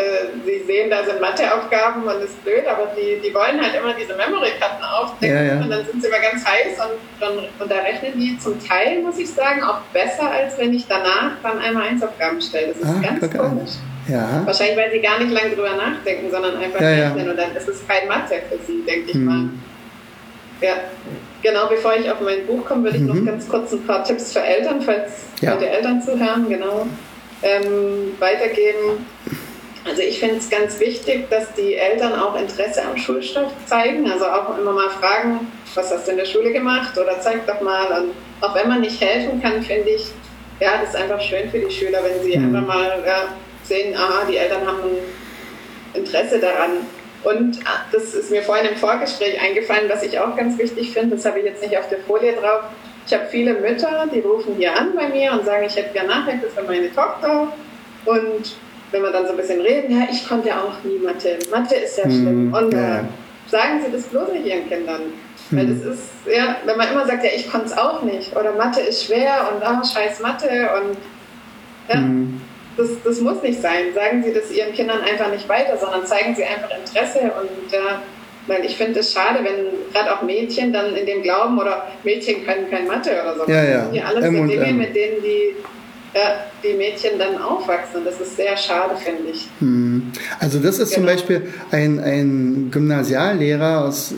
sie sehen, da sind Matheaufgaben und das ist blöd, aber die, die wollen halt immer diese Memory-Karten aufdecken ja, ja. und dann sind sie immer ganz heiß und, dann, und da rechnen die zum Teil, muss ich sagen, auch besser, als wenn ich danach dann einmal Einsaufgaben stelle. Das ist ah, ganz komisch. Ja. Wahrscheinlich, weil sie gar nicht lange drüber nachdenken, sondern einfach rechnen und dann ist es kein Mathe für sie, denke ich hm. mal. Ja. Genau, bevor ich auf mein Buch komme, würde ich mhm. noch ganz kurz ein paar Tipps für Eltern, falls ja. heute Eltern zuhören, genau, ähm, weitergeben. Also ich finde es ganz wichtig, dass die Eltern auch Interesse am Schulstoff zeigen, also auch immer mal fragen, was hast du in der Schule gemacht oder zeig doch mal. Und auch wenn man nicht helfen kann, finde ich, ja, das ist einfach schön für die Schüler, wenn sie mhm. einfach mal ja, sehen, aha, die Eltern haben ein Interesse daran. Und ah, das ist mir vorhin im Vorgespräch eingefallen, was ich auch ganz wichtig finde, das habe ich jetzt nicht auf der Folie drauf. Ich habe viele Mütter, die rufen hier an bei mir und sagen, ich hätte gerne Nachhilfe für meine Tochter. Und wenn wir dann so ein bisschen reden, ja, ich konnte ja auch nie Mathe. Mathe ist ja schlimm. Mhm, und ja. sagen Sie das bloß nicht Ihren Kindern. Mhm. Weil das ist, ja, wenn man immer sagt, ja, ich konnte es auch nicht. Oder Mathe ist schwer und ah, scheiß Mathe und ja. Mhm das, das muss nicht sein. Sagen Sie das Ihren Kindern einfach nicht weiter, sondern zeigen Sie einfach Interesse und äh, weil ich finde es schade, wenn gerade auch Mädchen dann in dem Glauben oder Mädchen können kein Mathe oder so. Ja, ja. Hier alles M so Dinge, M. mit denen die, ja, die Mädchen dann aufwachsen. Das ist sehr schade, finde ich. Hm. Also das ist genau. zum Beispiel ein, ein Gymnasiallehrer aus,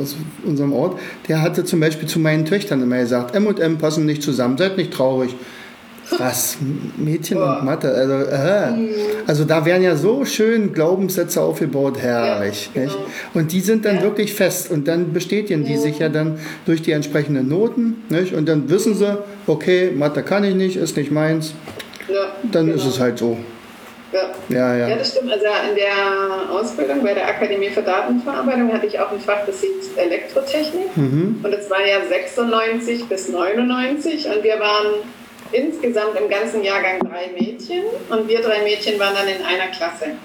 aus unserem Ort, der hatte zum Beispiel zu meinen Töchtern immer gesagt, M und M passen nicht zusammen, seid nicht traurig. Was? Mädchen Boah. und Mathe? Also, äh. also da werden ja so schön Glaubenssätze aufgebaut, herrlich. Ja, genau. Und die sind dann ja. wirklich fest und dann bestätigen die sich ja dann durch die entsprechenden Noten. Nicht? Und dann wissen sie, okay, Mathe kann ich nicht, ist nicht meins. Ja, dann genau. ist es halt so. Ja. Ja, ja. ja, das stimmt. Also in der Ausbildung bei der Akademie für Datenverarbeitung hatte ich auch ein Fach, das hieß Elektrotechnik. Mhm. Und das war ja 96 bis 99 und wir waren insgesamt im ganzen Jahrgang drei Mädchen und wir drei Mädchen waren dann in einer Klasse.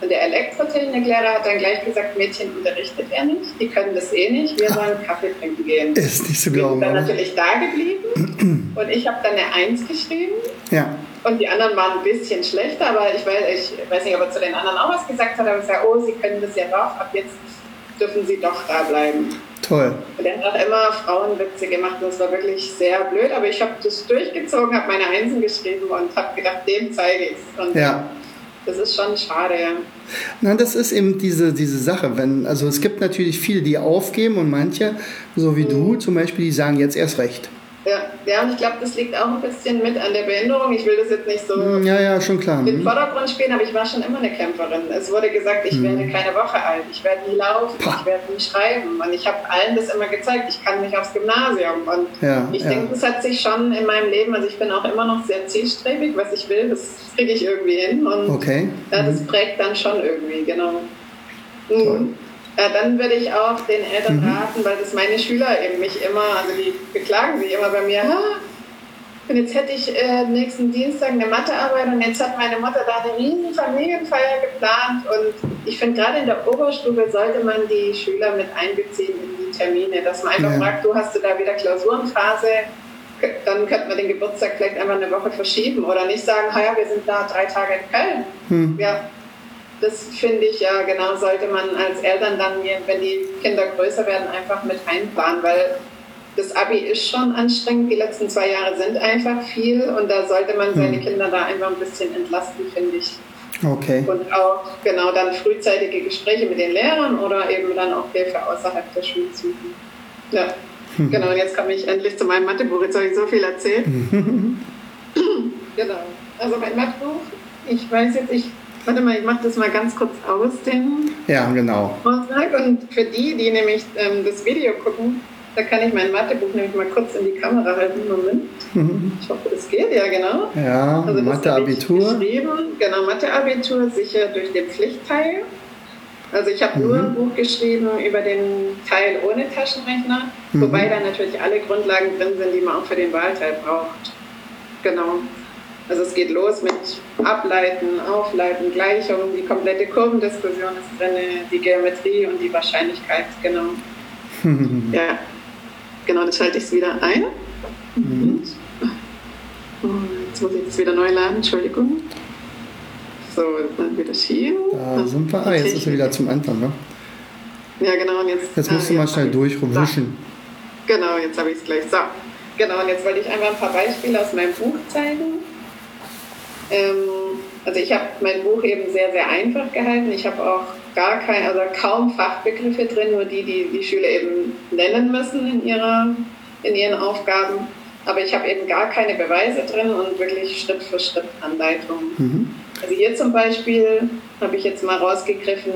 Und der Elektrotechniklehrer hat dann gleich gesagt, Mädchen unterrichtet er nicht, die können das eh nicht, wir sollen Kaffee trinken gehen. Ist nicht so glauben. Wir sind dann natürlich da geblieben und ich habe dann eine Eins geschrieben. Ja. Und die anderen waren ein bisschen schlechter, aber ich weiß, ich weiß nicht, ob er zu den anderen auch was gesagt hat, aber ich gesagt, oh, sie können das ja doch, ab jetzt dürfen sie doch da bleiben. Toll. Und er hat auch immer Frauenwitze gemacht das war wirklich sehr blöd, aber ich habe das durchgezogen, habe meine Einsen geschrieben und habe gedacht, dem zeige ich es. Ja. Das ist schon schade, ja. Na, das ist eben diese, diese Sache. Wenn, also es gibt natürlich viele, die aufgeben und manche, so wie mhm. du zum Beispiel, die sagen jetzt erst recht. Ja, ja, und ich glaube, das liegt auch ein bisschen mit an der Behinderung. Ich will das jetzt nicht so hm, ja, ja, schon klar. im Vordergrund spielen, aber ich war schon immer eine Kämpferin. Es wurde gesagt, ich werde keine Woche alt, ich werde nie laufen, Pah. ich werde nie schreiben. Und ich habe allen das immer gezeigt, ich kann nicht aufs Gymnasium. Und ja, ich ja. denke, das hat sich schon in meinem Leben, also ich bin auch immer noch sehr zielstrebig, was ich will, das kriege ich irgendwie hin. Und okay. ja, das mhm. prägt dann schon irgendwie, genau. Mhm. Ja, dann würde ich auch den Eltern mhm. raten, weil das meine Schüler eben mich immer, also die beklagen sich immer bei mir, und jetzt hätte ich äh, nächsten Dienstag eine Mathearbeit und jetzt hat meine Mutter da eine riesen Familienfeier geplant und ich finde gerade in der Oberstufe sollte man die Schüler mit einbeziehen in die Termine, dass man einfach ja. fragt, du hast du da wieder Klausurenphase, dann könnte man den Geburtstag vielleicht einfach eine Woche verschieben oder nicht sagen, ja, wir sind da drei Tage in Köln. Hm. Ja, das finde ich ja genau, sollte man als Eltern dann, wenn die Kinder größer werden, einfach mit einplanen, weil das Abi ist schon anstrengend, die letzten zwei Jahre sind einfach viel und da sollte man seine hm. Kinder da einfach ein bisschen entlasten, finde ich. Okay. Und auch genau dann frühzeitige Gespräche mit den Lehrern oder eben dann auch Hilfe außerhalb der Schule suchen. Ja, mhm. genau. Und jetzt komme ich endlich zu meinem Mathebuch. Jetzt habe ich so viel erzählt. genau. Also mein Mathebuch, ich weiß jetzt, ich Warte mal, ich mache das mal ganz kurz aus, den ja, genau. Vortrag. Und für die, die nämlich ähm, das Video gucken, da kann ich mein Mathebuch nämlich mal kurz in die Kamera halten. Moment. Mhm. Ich hoffe, das geht, ja, genau. Ja, also Mathe-Abitur. Genau, Mathe-Abitur sicher durch den Pflichtteil. Also ich habe mhm. nur ein Buch geschrieben über den Teil ohne Taschenrechner, mhm. wobei da natürlich alle Grundlagen drin sind, die man auch für den Wahlteil braucht. Genau. Also es geht los mit Ableiten, Aufleiten, Gleichungen, die komplette Kurvendiskussion ist drin, die Geometrie und die Wahrscheinlichkeit, genau. ja, genau, das schalte ich wieder ein. Mhm. jetzt muss ich das wieder neu laden, Entschuldigung. So, dann wieder schieben. Da sind wir. Ah, jetzt ist er wieder zum Anfang, ne? Ja, genau. Und jetzt, jetzt musst ah, du mal schnell durchwischen. Genau, jetzt habe ich es gleich. So, genau. Und jetzt wollte ich einfach ein paar Beispiele aus meinem Buch zeigen. Ähm, also ich habe mein Buch eben sehr, sehr einfach gehalten. Ich habe auch gar keine, also kaum Fachbegriffe drin, nur die, die die Schüler eben nennen müssen in, ihrer, in ihren Aufgaben. Aber ich habe eben gar keine Beweise drin und wirklich Schritt für Schritt Anleitungen. Mhm. Also hier zum Beispiel habe ich jetzt mal rausgegriffen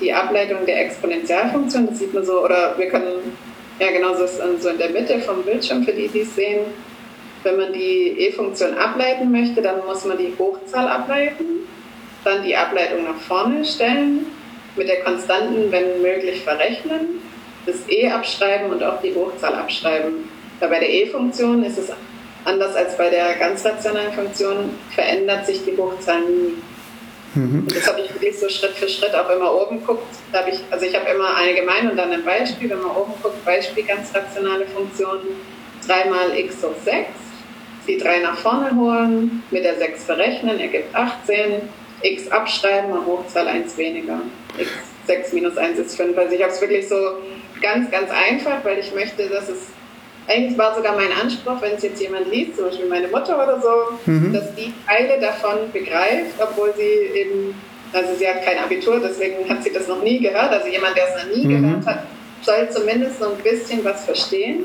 die Ableitung der Exponentialfunktion. Das sieht man so, oder wir können, ja genau so, so in der Mitte vom Bildschirm für die, die es sehen. Wenn man die e-Funktion ableiten möchte, dann muss man die Hochzahl ableiten, dann die Ableitung nach vorne stellen, mit der Konstanten, wenn möglich, verrechnen, das e abschreiben und auch die Hochzahl abschreiben. Bei der e-Funktion ist es anders als bei der ganz rationalen Funktion, verändert sich die Hochzahl nie. Mhm. Und das habe ich wirklich so Schritt für Schritt auch immer oben guckt. ich, also ich habe immer allgemein und dann ein Beispiel. Wenn man oben guckt, Beispiel ganz rationale Funktion, 3 mal x hoch 6 die 3 nach vorne holen, mit der 6 verrechnen, ergibt 18, x abschreiben und Hochzahl 1 weniger. x 6 minus 1 ist 5. Also ich habe es wirklich so ganz, ganz einfach, weil ich möchte, dass es, eigentlich war sogar mein Anspruch, wenn es jetzt jemand liest, zum Beispiel meine Mutter oder so, mhm. dass die Teile davon begreift, obwohl sie eben, also sie hat kein Abitur, deswegen hat sie das noch nie gehört. Also jemand, der es noch nie mhm. gehört hat, soll zumindest so ein bisschen was verstehen.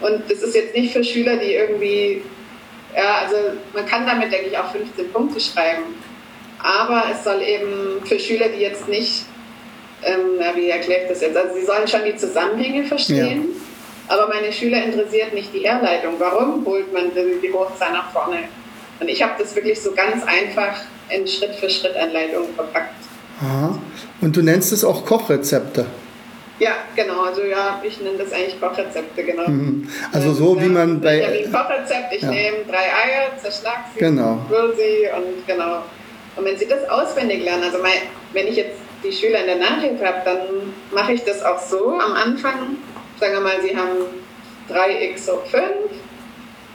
Und das ist jetzt nicht für Schüler, die irgendwie ja, also man kann damit, denke ich, auch 15 Punkte schreiben. Aber es soll eben für Schüler, die jetzt nicht, ähm, ja, wie erkläre ich das jetzt? Also sie sollen schon die Zusammenhänge verstehen. Ja. Aber meine Schüler interessiert nicht die Herleitung. Warum holt man die Hochzahl nach vorne? Und ich habe das wirklich so ganz einfach in Schritt-für-Schritt-Anleitungen verpackt. Aha. Und du nennst es auch Kochrezepte? Ja, genau. Also ja, ich nenne das eigentlich Kochrezepte, genau. Mhm. Also so und, wie man bei... Ja, wie ein Kochrezept. Ich ja. nehme drei Eier, zerschlag sie, genau. rühr sie und genau. Und wenn sie das auswendig lernen, also mein, wenn ich jetzt die Schüler in der Nachhilfe habe, dann mache ich das auch so am Anfang. Sagen wir mal, sie haben 3x hoch 5,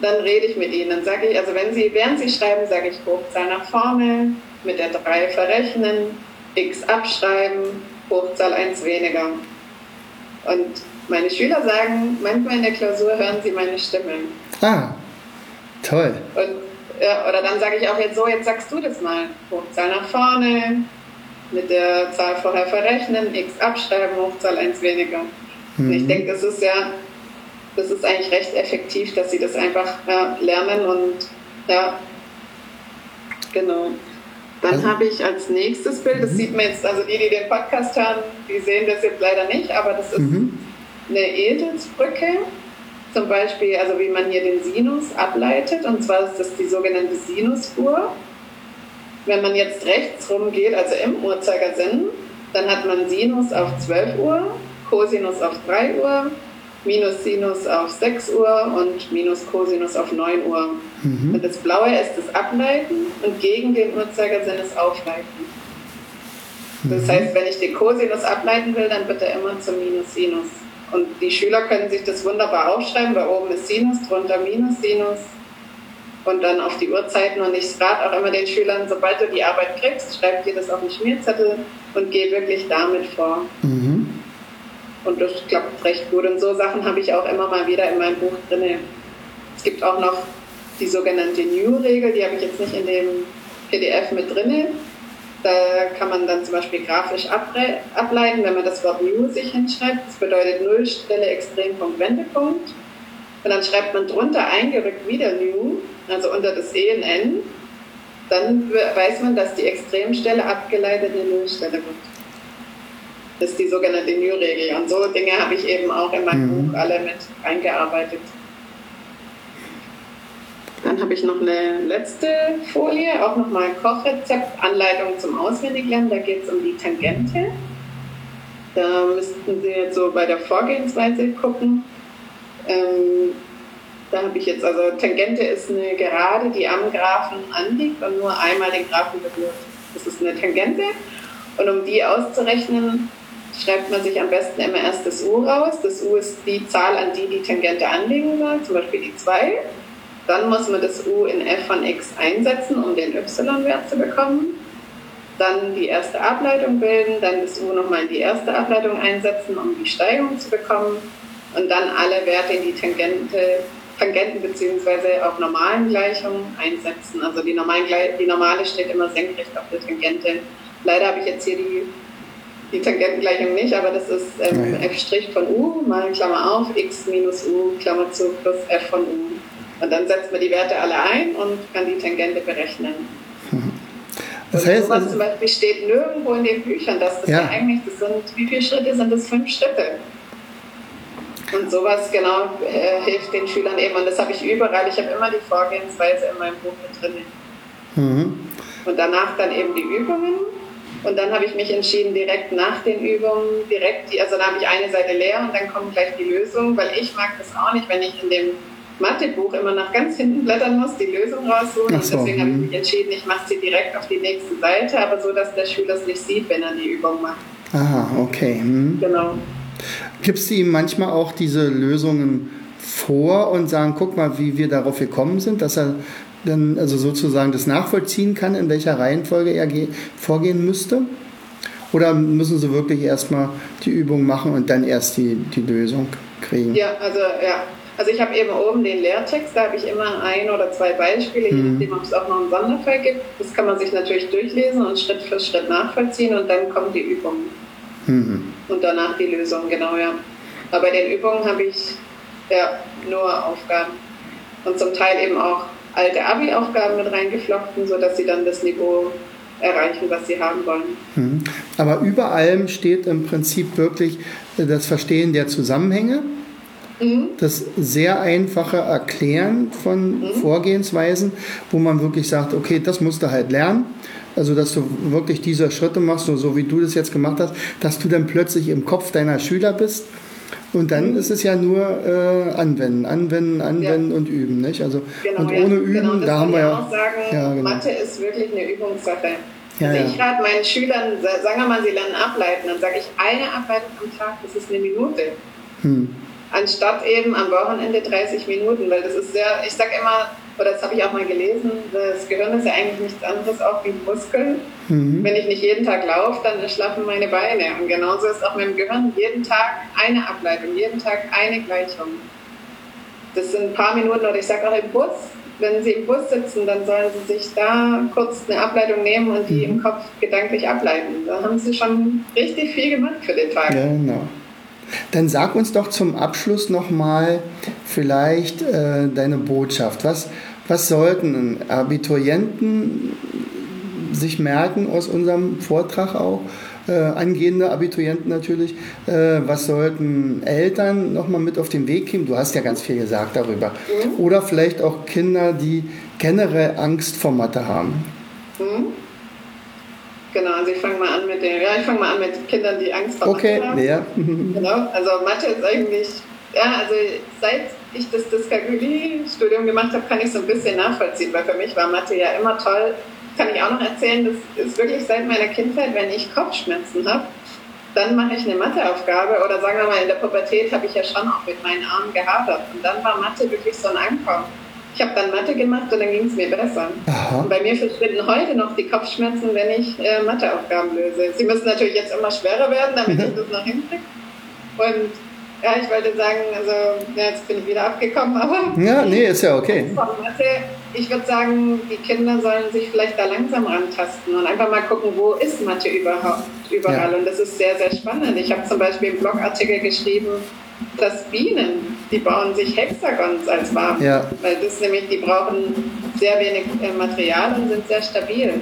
dann rede ich mit ihnen. Dann sage ich, also wenn sie, während sie schreiben, sage ich Hochzahl nach vorne, mit der 3 verrechnen, x abschreiben, Hochzahl 1 weniger. Und meine Schüler sagen, manchmal in der Klausur hören sie meine Stimme. Ah, toll. Und, ja, oder dann sage ich auch jetzt so, jetzt sagst du das mal. Hochzahl nach vorne, mit der Zahl vorher verrechnen, x abschreiben, Hochzahl 1 weniger. Mhm. Und ich mhm. denke, das ist ja das ist eigentlich recht effektiv, dass sie das einfach ja, lernen und ja, genau. Dann also, habe ich als nächstes Bild, das mhm. sieht man jetzt, also die, die den Podcast hören, die sehen das jetzt leider nicht, aber das ist mhm. eine Edelsbrücke. Zum Beispiel, also wie man hier den Sinus ableitet, und zwar ist das die sogenannte Sinusuhr. Wenn man jetzt rechts rumgeht, also im Uhrzeigersinn, dann hat man Sinus auf 12 Uhr, Cosinus auf 3 Uhr, Minus Sinus auf 6 Uhr und Minus Cosinus auf 9 Uhr. Mhm. Und das Blaue ist das Ableiten und gegen den Uhrzeigersinn das Aufleiten. Das mhm. heißt, wenn ich den Cosinus ableiten will, dann bitte immer zum Minus Sinus. Und die Schüler können sich das wunderbar aufschreiben, weil oben ist Sinus, drunter Minus Sinus und dann auf die Uhrzeiten. Und ich rate auch immer den Schülern, sobald du die Arbeit kriegst, schreib dir das auf den Schmierzettel und geh wirklich damit vor. Mhm. Und das klappt recht gut. Und so Sachen habe ich auch immer mal wieder in meinem Buch drin. Es gibt auch noch die sogenannte New-Regel, die habe ich jetzt nicht in dem PDF mit drin. Da kann man dann zum Beispiel grafisch ableiten, wenn man das Wort New sich hinschreibt. Das bedeutet Nullstelle, Extrempunkt, Wendepunkt. Und dann schreibt man drunter eingerückt wieder New, also unter das E und N. Dann weiß man, dass die Extremstelle abgeleitete Nullstelle wird. Das ist die sogenannte New-Regel. Und so Dinge habe ich eben auch in meinem mhm. Buch alle mit eingearbeitet. Dann habe ich noch eine letzte Folie, auch nochmal Kochrezept, Anleitung zum Auswendiglernen. Da geht es um die Tangente. Da müssten Sie jetzt so bei der Vorgehensweise gucken. Ähm, da habe ich jetzt, also Tangente ist eine Gerade, die am Graphen anliegt und nur einmal den Graphen berührt. Das ist eine Tangente. Und um die auszurechnen, schreibt man sich am besten immer erst das U raus. Das U ist die Zahl, an die die Tangente anlegen soll, zum Beispiel die 2. Dann muss man das U in f von x einsetzen, um den y-Wert zu bekommen. Dann die erste Ableitung bilden, dann das U nochmal in die erste Ableitung einsetzen, um die Steigung zu bekommen. Und dann alle Werte in die Tangente, Tangenten bzw. auf normalen Gleichungen einsetzen. Also die, normalen, die normale steht immer senkrecht auf der Tangente. Leider habe ich jetzt hier die die Tangentengleichung nicht, aber das ist ähm, ja. f' von u mal Klammer auf, x minus u, Klammer zu, plus f von u. Und dann setzt man die Werte alle ein und kann die Tangente berechnen. Mhm. Das heißt, sowas also, zum Beispiel steht nirgendwo in den Büchern, dass das ja. ja eigentlich, das sind, wie viele Schritte sind das? Fünf Schritte. Und sowas genau äh, hilft den Schülern eben. Und das habe ich überall. Ich habe immer die Vorgehensweise in meinem Buch mit drin. Mhm. Und danach dann eben die Übungen und dann habe ich mich entschieden, direkt nach den Übungen, direkt die, also da habe ich eine Seite leer und dann kommt gleich die Lösung, weil ich mag das auch nicht, wenn ich in dem Mathebuch immer nach ganz hinten blättern muss, die Lösung raussuchen. So. Und deswegen habe ich mich entschieden, ich mache sie direkt auf die nächste Seite, aber so, dass der Schüler es nicht sieht, wenn er die Übung macht. Aha, okay. Hm. Genau. Gibst du ihm manchmal auch diese Lösungen vor und sagen, guck mal, wie wir darauf gekommen sind, dass er dann also sozusagen das nachvollziehen kann, in welcher Reihenfolge er vorgehen müsste? Oder müssen Sie wirklich erstmal die Übung machen und dann erst die, die Lösung kriegen? Ja, also ja. Also ich habe eben oben den Lehrtext, da habe ich immer ein oder zwei Beispiele, je mhm. nachdem, ob es auch noch einen Sonderfall gibt. Das kann man sich natürlich durchlesen und Schritt für Schritt nachvollziehen und dann kommt die Übung. Mhm. Und danach die Lösung, genau, ja. Aber bei den Übungen habe ich ja nur Aufgaben. Und zum Teil eben auch alte Abi-Aufgaben mit reingeflochten, sodass sie dann das Niveau erreichen, was sie haben wollen. Mhm. Aber über allem steht im Prinzip wirklich das Verstehen der Zusammenhänge, mhm. das sehr einfache Erklären von mhm. Vorgehensweisen, wo man wirklich sagt, okay, das musst du halt lernen. Also, dass du wirklich diese Schritte machst, so wie du das jetzt gemacht hast, dass du dann plötzlich im Kopf deiner Schüler bist und dann mhm. ist es ja nur äh, anwenden, anwenden, anwenden ja. und üben. Nicht? Also, genau, und ohne ja. Üben, genau, da haben wir ja. Auch sagen, ja genau. Mathe ist wirklich eine Übungssache. also ich rate meinen Schülern, sagen wir mal, sie lernen ableiten, dann sage ich, eine Ableitung am Tag, das ist eine Minute. Hm. Anstatt eben am Wochenende 30 Minuten, weil das ist sehr, ich sage immer, oder das habe ich auch mal gelesen, das Gehirn ist ja eigentlich nichts anderes auch wie Muskeln. Mhm. Wenn ich nicht jeden Tag laufe, dann schlafen meine Beine. Und genauso ist auch mit dem Gehirn jeden Tag eine Ableitung, jeden Tag eine Gleichung. Das sind ein paar Minuten, oder ich sage auch im Bus, wenn Sie im Bus sitzen, dann sollen Sie sich da kurz eine Ableitung nehmen und die mhm. im Kopf gedanklich ableiten. Da haben Sie schon richtig viel gemacht für den Tag. Ja, genau. Dann sag uns doch zum Abschluss nochmal vielleicht äh, deine Botschaft. Was, was sollten Abiturienten sich merken aus unserem Vortrag auch? Äh, angehende Abiturienten natürlich. Äh, was sollten Eltern nochmal mit auf den Weg geben? Du hast ja ganz viel gesagt darüber. Mhm. Oder vielleicht auch Kinder, die generell Angst vor Mathe haben. Mhm. Genau, also ich fange mal an mit den, ja, ich fange mal an mit Kindern, die Angst vor okay, Mathe haben. Okay, ja. genau, also Mathe ist eigentlich, ja, also seit ich das Dyskalkulie-Studium gemacht habe, kann ich so ein bisschen nachvollziehen, weil für mich war Mathe ja immer toll. Kann ich auch noch erzählen, das ist wirklich seit meiner Kindheit, wenn ich Kopfschmerzen habe, dann mache ich eine Matheaufgabe oder sagen wir mal, in der Pubertät habe ich ja schon auch mit meinen Armen gehadert und dann war Mathe wirklich so ein Ankommen. Ich habe dann Mathe gemacht und dann ging es mir besser. Und bei mir verschwinden heute noch die Kopfschmerzen, wenn ich äh, Matheaufgaben löse. Sie müssen natürlich jetzt immer schwerer werden, damit ich das noch hinkriege. Und ja, ich wollte sagen, also ja, jetzt bin ich wieder abgekommen, aber. Ja, nee, ist ja okay. Mathe, ich würde sagen, die Kinder sollen sich vielleicht da langsam rantasten und einfach mal gucken, wo ist Mathe überhaupt überall. Ja. Und das ist sehr, sehr spannend. Ich habe zum Beispiel einen Blogartikel geschrieben, dass Bienen, die bauen sich Hexagons als Waben. Ja. Weil das nämlich, die brauchen sehr wenig äh, Material und sind sehr stabil.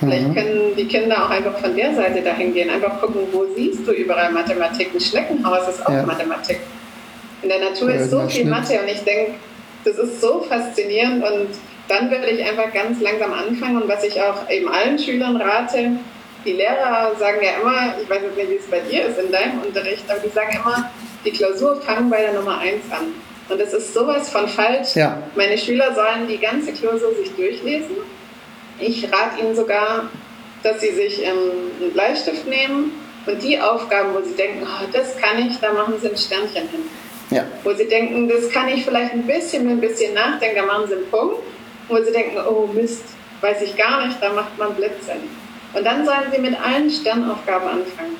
Vielleicht mhm. können die Kinder auch einfach von der Seite dahin gehen, einfach gucken, wo siehst du überall Mathematik. Ein Schneckenhaus ist auch ja. Mathematik. In der Natur ist so viel Mathe und ich denke, das ist so faszinierend und dann würde ich einfach ganz langsam anfangen und was ich auch eben allen Schülern rate, die Lehrer sagen ja immer, ich weiß nicht, wie es bei dir ist in deinem Unterricht, aber die sagen immer, die Klausur fangen bei der Nummer 1 an. Und das ist sowas von falsch. Ja. Meine Schüler sollen die ganze Klausur sich durchlesen. Ich rate ihnen sogar, dass sie sich ähm, einen Bleistift nehmen und die Aufgaben, wo sie denken, oh, das kann ich, da machen sie ein Sternchen hin. Ja. Wo sie denken, das kann ich vielleicht ein bisschen, ein bisschen nachdenken, da machen sie einen Punkt. Wo sie denken, oh Mist, weiß ich gar nicht, da macht man Blitze. Und dann sollen sie mit allen Sternaufgaben anfangen.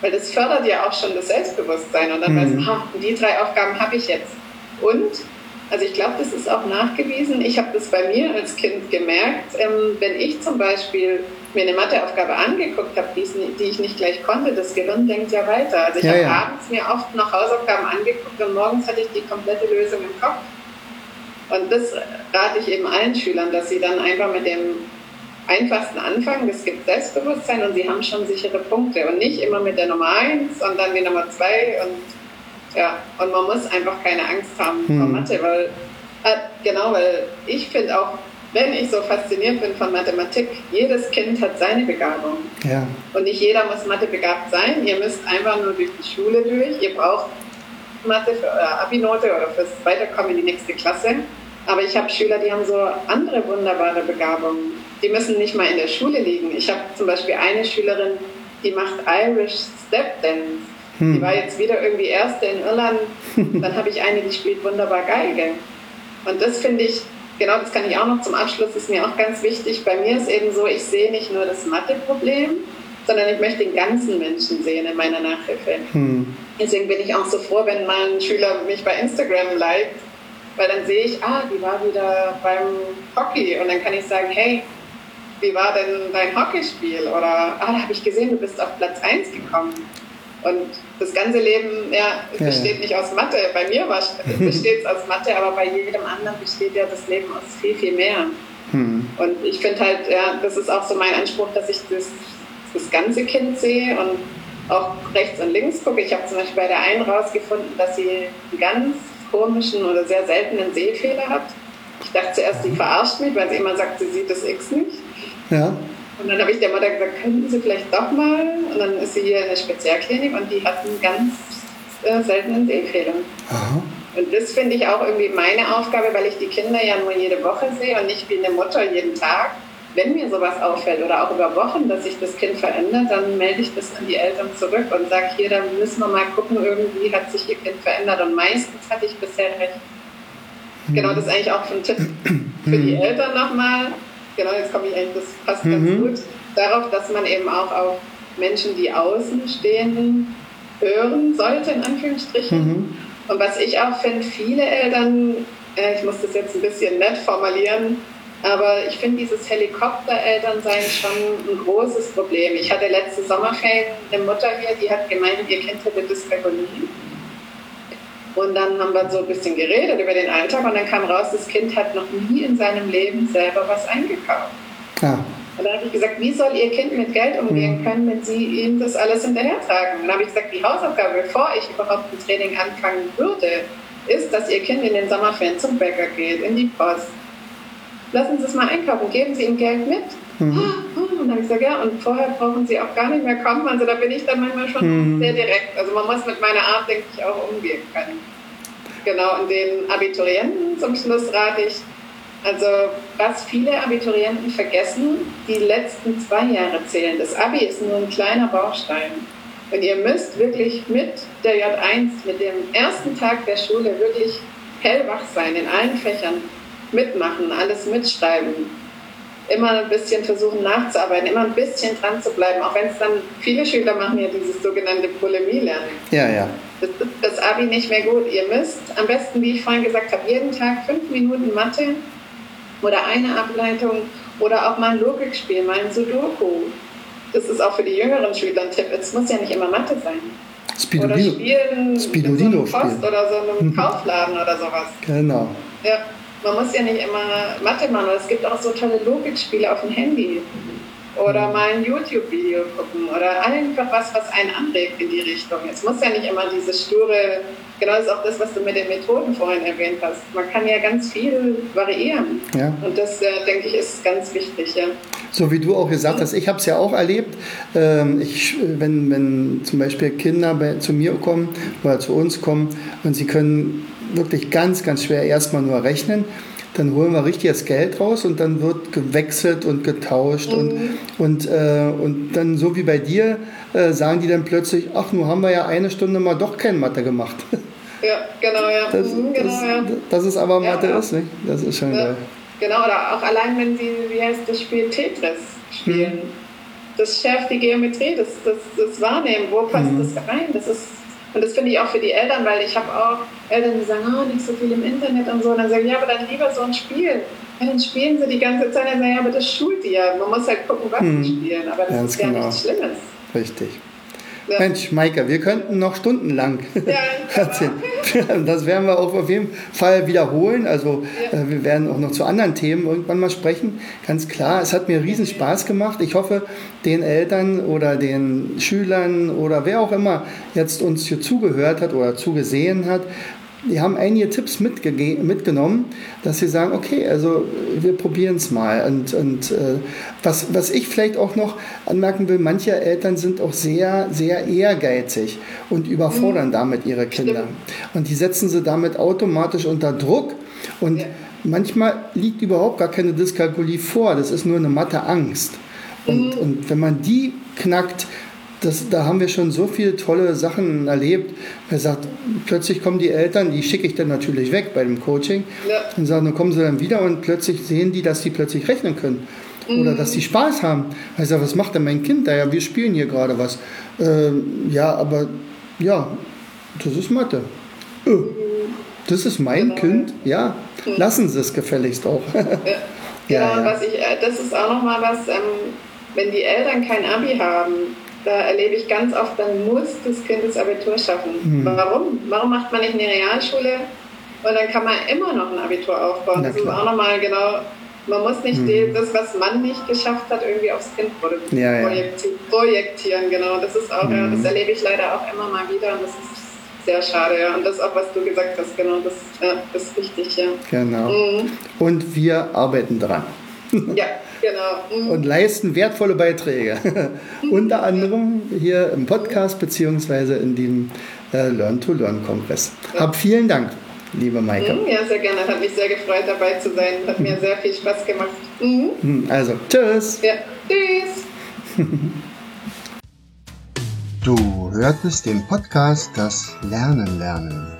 Weil das fördert ja auch schon das Selbstbewusstsein und dann mhm. weiß man, ha, die drei Aufgaben habe ich jetzt. Und, also ich glaube, das ist auch nachgewiesen, ich habe das bei mir als Kind gemerkt, ähm, wenn ich zum Beispiel mir eine Matheaufgabe angeguckt habe, die, die, ich nicht gleich konnte, das Gehirn denkt ja weiter. Also ich ja, habe ja. abends mir oft noch Hausaufgaben angeguckt und morgens hatte ich die komplette Lösung im Kopf. Und das rate ich eben allen Schülern, dass sie dann einfach mit dem einfachsten anfangen. Es gibt Selbstbewusstsein und sie haben schon sichere Punkte und nicht immer mit der Nummer 1 und dann die Nummer 2 und ja, und man muss einfach keine Angst haben hm. vor Mathe, weil äh, genau, weil ich finde auch, wenn ich so fasziniert bin von Mathematik, jedes Kind hat seine Begabung. Ja. Und nicht jeder muss Mathe begabt sein. Ihr müsst einfach nur durch die Schule durch. Ihr braucht Mathe für eure Abi-Note oder fürs Weiterkommen in die nächste Klasse. Aber ich habe Schüler, die haben so andere wunderbare Begabungen die müssen nicht mal in der Schule liegen. Ich habe zum Beispiel eine Schülerin, die macht Irish Step Dance. Hm. Die war jetzt wieder irgendwie Erste in Irland. Dann habe ich eine, die spielt wunderbar Geige. Und das finde ich, genau das kann ich auch noch zum Abschluss, ist mir auch ganz wichtig. Bei mir ist eben so, ich sehe nicht nur das Mathe-Problem, sondern ich möchte den ganzen Menschen sehen in meiner Nachhilfe. Hm. Deswegen bin ich auch so froh, wenn mal ein Schüler mich bei Instagram liked, weil dann sehe ich, ah, die war wieder beim Hockey und dann kann ich sagen, hey, wie war denn dein Hockeyspiel? Oder, ah, da habe ich gesehen, du bist auf Platz 1 gekommen. Und das ganze Leben ja, besteht ja. nicht aus Mathe. Bei mir besteht es aus Mathe, aber bei jedem anderen besteht ja das Leben aus viel, viel mehr. Hm. Und ich finde halt, ja, das ist auch so mein Anspruch, dass ich das, das ganze Kind sehe und auch rechts und links gucke. Ich habe zum Beispiel bei der einen rausgefunden, dass sie einen ganz komischen oder sehr seltenen Sehfehler hat. Ich dachte zuerst, sie verarscht mich, weil sie immer sagt, sie sieht das X nicht. Ja. Und dann habe ich der Mutter gesagt, könnten Sie vielleicht doch mal? Und dann ist sie hier in der Spezialklinik und die hat einen ganz äh, seltenen Sehfehler. Und das finde ich auch irgendwie meine Aufgabe, weil ich die Kinder ja nur jede Woche sehe und nicht wie eine Mutter jeden Tag. Wenn mir sowas auffällt oder auch über Wochen, dass sich das Kind verändert, dann melde ich das an die Eltern zurück und sage, hier, da müssen wir mal gucken, irgendwie hat sich ihr Kind verändert. Und meistens hatte ich bisher recht. Genau, das ist eigentlich auch ein Tipp für die Eltern nochmal genau, jetzt komme ich eigentlich, das passt mhm. ganz gut, darauf, dass man eben auch auf Menschen, die außen stehen, hören sollte, in Anführungsstrichen. Mhm. Und was ich auch finde, viele Eltern, äh, ich muss das jetzt ein bisschen nett formulieren, Aber ich finde dieses Helikopterelternsein schon ein großes Problem. Ich hatte letzte Sommerferien eine Mutter hier, die hat gemeint, ihr Kind hätte Dyskalkulie. Und dann haben wir so ein bisschen geredet über den Alltag und dann kam raus, das Kind hat noch nie in seinem Leben selber was eingekauft. Ah. Und dann habe ich gesagt, wie soll Ihr Kind mit Geld umgehen mhm. können, wenn Sie ihm das alles hinterhertragen? Und dann habe ich gesagt, die Hausaufgabe, bevor ich überhaupt ein Training anfangen würde, ist, dass Ihr Kind in den Sommerferien zum Bäcker geht, in die Post. Lassen Sie es mal einkaufen, geben Sie ihm Geld mit. Mhm. Und dann habe ich gesagt, ja, und vorher brauchen Sie auch gar nicht mehr kommen. Also da bin ich dann manchmal schon mhm. sehr direkt. Also man muss mit meiner Art, denke ich, auch umgehen können. Genau, und den Abiturienten zum Schluss rate ich, also was viele Abiturienten vergessen, die letzten zwei Jahre zählen. Das Abi ist nur ein kleiner Baustein. Und ihr müsst wirklich mit der J1, mit dem ersten Tag der Schule wirklich hellwach sein, in allen Fächern mitmachen, alles mitschreiben. Immer ein bisschen versuchen nachzuarbeiten, immer ein bisschen dran zu bleiben, auch wenn es dann viele Schüler machen ja dieses sogenannte Polemie-Lernen. Ja, ja. Das ist das Abi nicht mehr gut. Ihr müsst am besten, wie ich vorhin gesagt habe, jeden Tag fünf Minuten Mathe oder eine Ableitung oder auch mal ein Logikspiel, mal ein Sudoku. Das ist auch für die jüngeren Schüler ein Tipp. Es muss ja nicht immer Mathe sein. Spidolino. Oder spielen Spidolino in so einem Post oder so einem mhm. Kaufladen oder sowas. Genau. Ja, man muss ja nicht immer Mathe machen. Es gibt auch so tolle Logikspiele auf dem Handy. Oder mhm. mal ein YouTube-Video gucken oder einfach was, was einen anregt in die Richtung. Es muss ja nicht immer diese sture genau das ist auch das, was du mit den Methoden vorhin erwähnt hast. Man kann ja ganz viel variieren. Ja. Und das, äh, denke ich, ist ganz wichtig. Ja. So wie du auch gesagt hast, ich habe es ja auch erlebt. Ähm, ich, wenn, wenn zum Beispiel Kinder bei, zu mir kommen oder zu uns kommen und sie können wirklich ganz, ganz schwer erstmal nur rechnen, dann holen wir richtig das Geld raus und dann wird gewechselt und getauscht mhm. und, und, äh, und dann so wie bei dir äh, sagen die dann plötzlich, ach, nun haben wir ja eine Stunde mal doch kein Mathe gemacht. Ja, genau, ja. Das, mhm, genau, das, ja. das ist aber Mathe ja, ist, nicht? Das ist schon ja. geil. Genau, oder auch allein, wenn sie, wie heißt das Spiel, Tetris spielen. Mhm. Das schärft die Geometrie, das, das, das Wahrnehmen, wo passt mhm. das rein? Das ist und das finde ich auch für die Eltern, weil ich habe auch Eltern, die sagen, oh, nicht so viel im Internet und so. Und dann sage ich, ja, aber dann lieber so ein Spiel. Ja, dann spielen sie die ganze Zeit. Dann sagen, ja, aber das schult die ja. Man muss halt gucken, was hm. sie spielen. Aber das Ganz ist ja genau. nichts Schlimmes. Richtig. Ja. Mensch, Maike, wir könnten noch stundenlang ja, erzählen. Das werden wir auch auf jeden Fall wiederholen. Also ja. äh, wir werden auch noch zu anderen Themen irgendwann mal sprechen. Ganz klar, es hat mir riesen Spaß gemacht. Ich hoffe, den Eltern oder den Schülern oder wer auch immer jetzt uns hier zugehört hat oder zugesehen hat, die haben einige Tipps mitgenommen, dass sie sagen, okay, also wir probieren es mal. Und, und äh, was, was ich vielleicht auch noch anmerken will, manche Eltern sind auch sehr, sehr ehrgeizig und überfordern mhm. damit ihre Kinder. Und die setzen sie damit automatisch unter Druck. Und ja. manchmal liegt überhaupt gar keine Dyskalkulie vor, das ist nur eine matte Angst. Und, mhm. und wenn man die knackt, das, da haben wir schon so viele tolle Sachen erlebt. Er sagt, plötzlich kommen die Eltern, die schicke ich dann natürlich weg bei dem Coaching ja. und sagen, dann kommen sie dann wieder und plötzlich sehen die, dass sie plötzlich rechnen können. Mhm. Oder dass sie Spaß haben. Ich sage, was macht denn mein Kind da? Ja, wir spielen hier gerade was. Ähm, ja, aber ja, das ist Mathe. Öh, das ist mein genau. Kind. Ja, mhm. lassen Sie es gefälligst auch. ja. Genau, ja, ja. was ich, äh, das ist auch nochmal was, ähm, wenn die Eltern kein Abi haben, da erlebe ich ganz oft, dann muss das Kind das Abitur schaffen. Mhm. Warum? Warum macht man nicht eine Realschule und dann kann man immer noch ein Abitur aufbauen? das ist auch nochmal genau, man muss nicht mhm. das, was man nicht geschafft hat, irgendwie aufs Kind ja, projektieren, ja. projektieren. Genau, das ist auch, mhm. das erlebe ich leider auch immer mal wieder und das ist sehr schade. Ja. Und das auch, was du gesagt hast, genau, das, ja, das ist wichtig. Ja. Genau. Mhm. Und wir arbeiten dran. Ja. Genau. Mhm. Und leisten wertvolle Beiträge. Unter anderem hier im Podcast beziehungsweise in dem äh, Learn-to-Learn-Kongress. Ja. Hab vielen Dank, liebe Maike. Mhm, ja, sehr gerne. Hat mich sehr gefreut, dabei zu sein. Hat mir sehr viel Spaß gemacht. Mhm. mhm also, tschüss. Ja, tschüss. Du hörtest den Podcast Das Lernen lernen.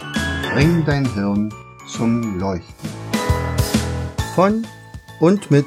Bring dein Hirn zum Leuchten. Von und mit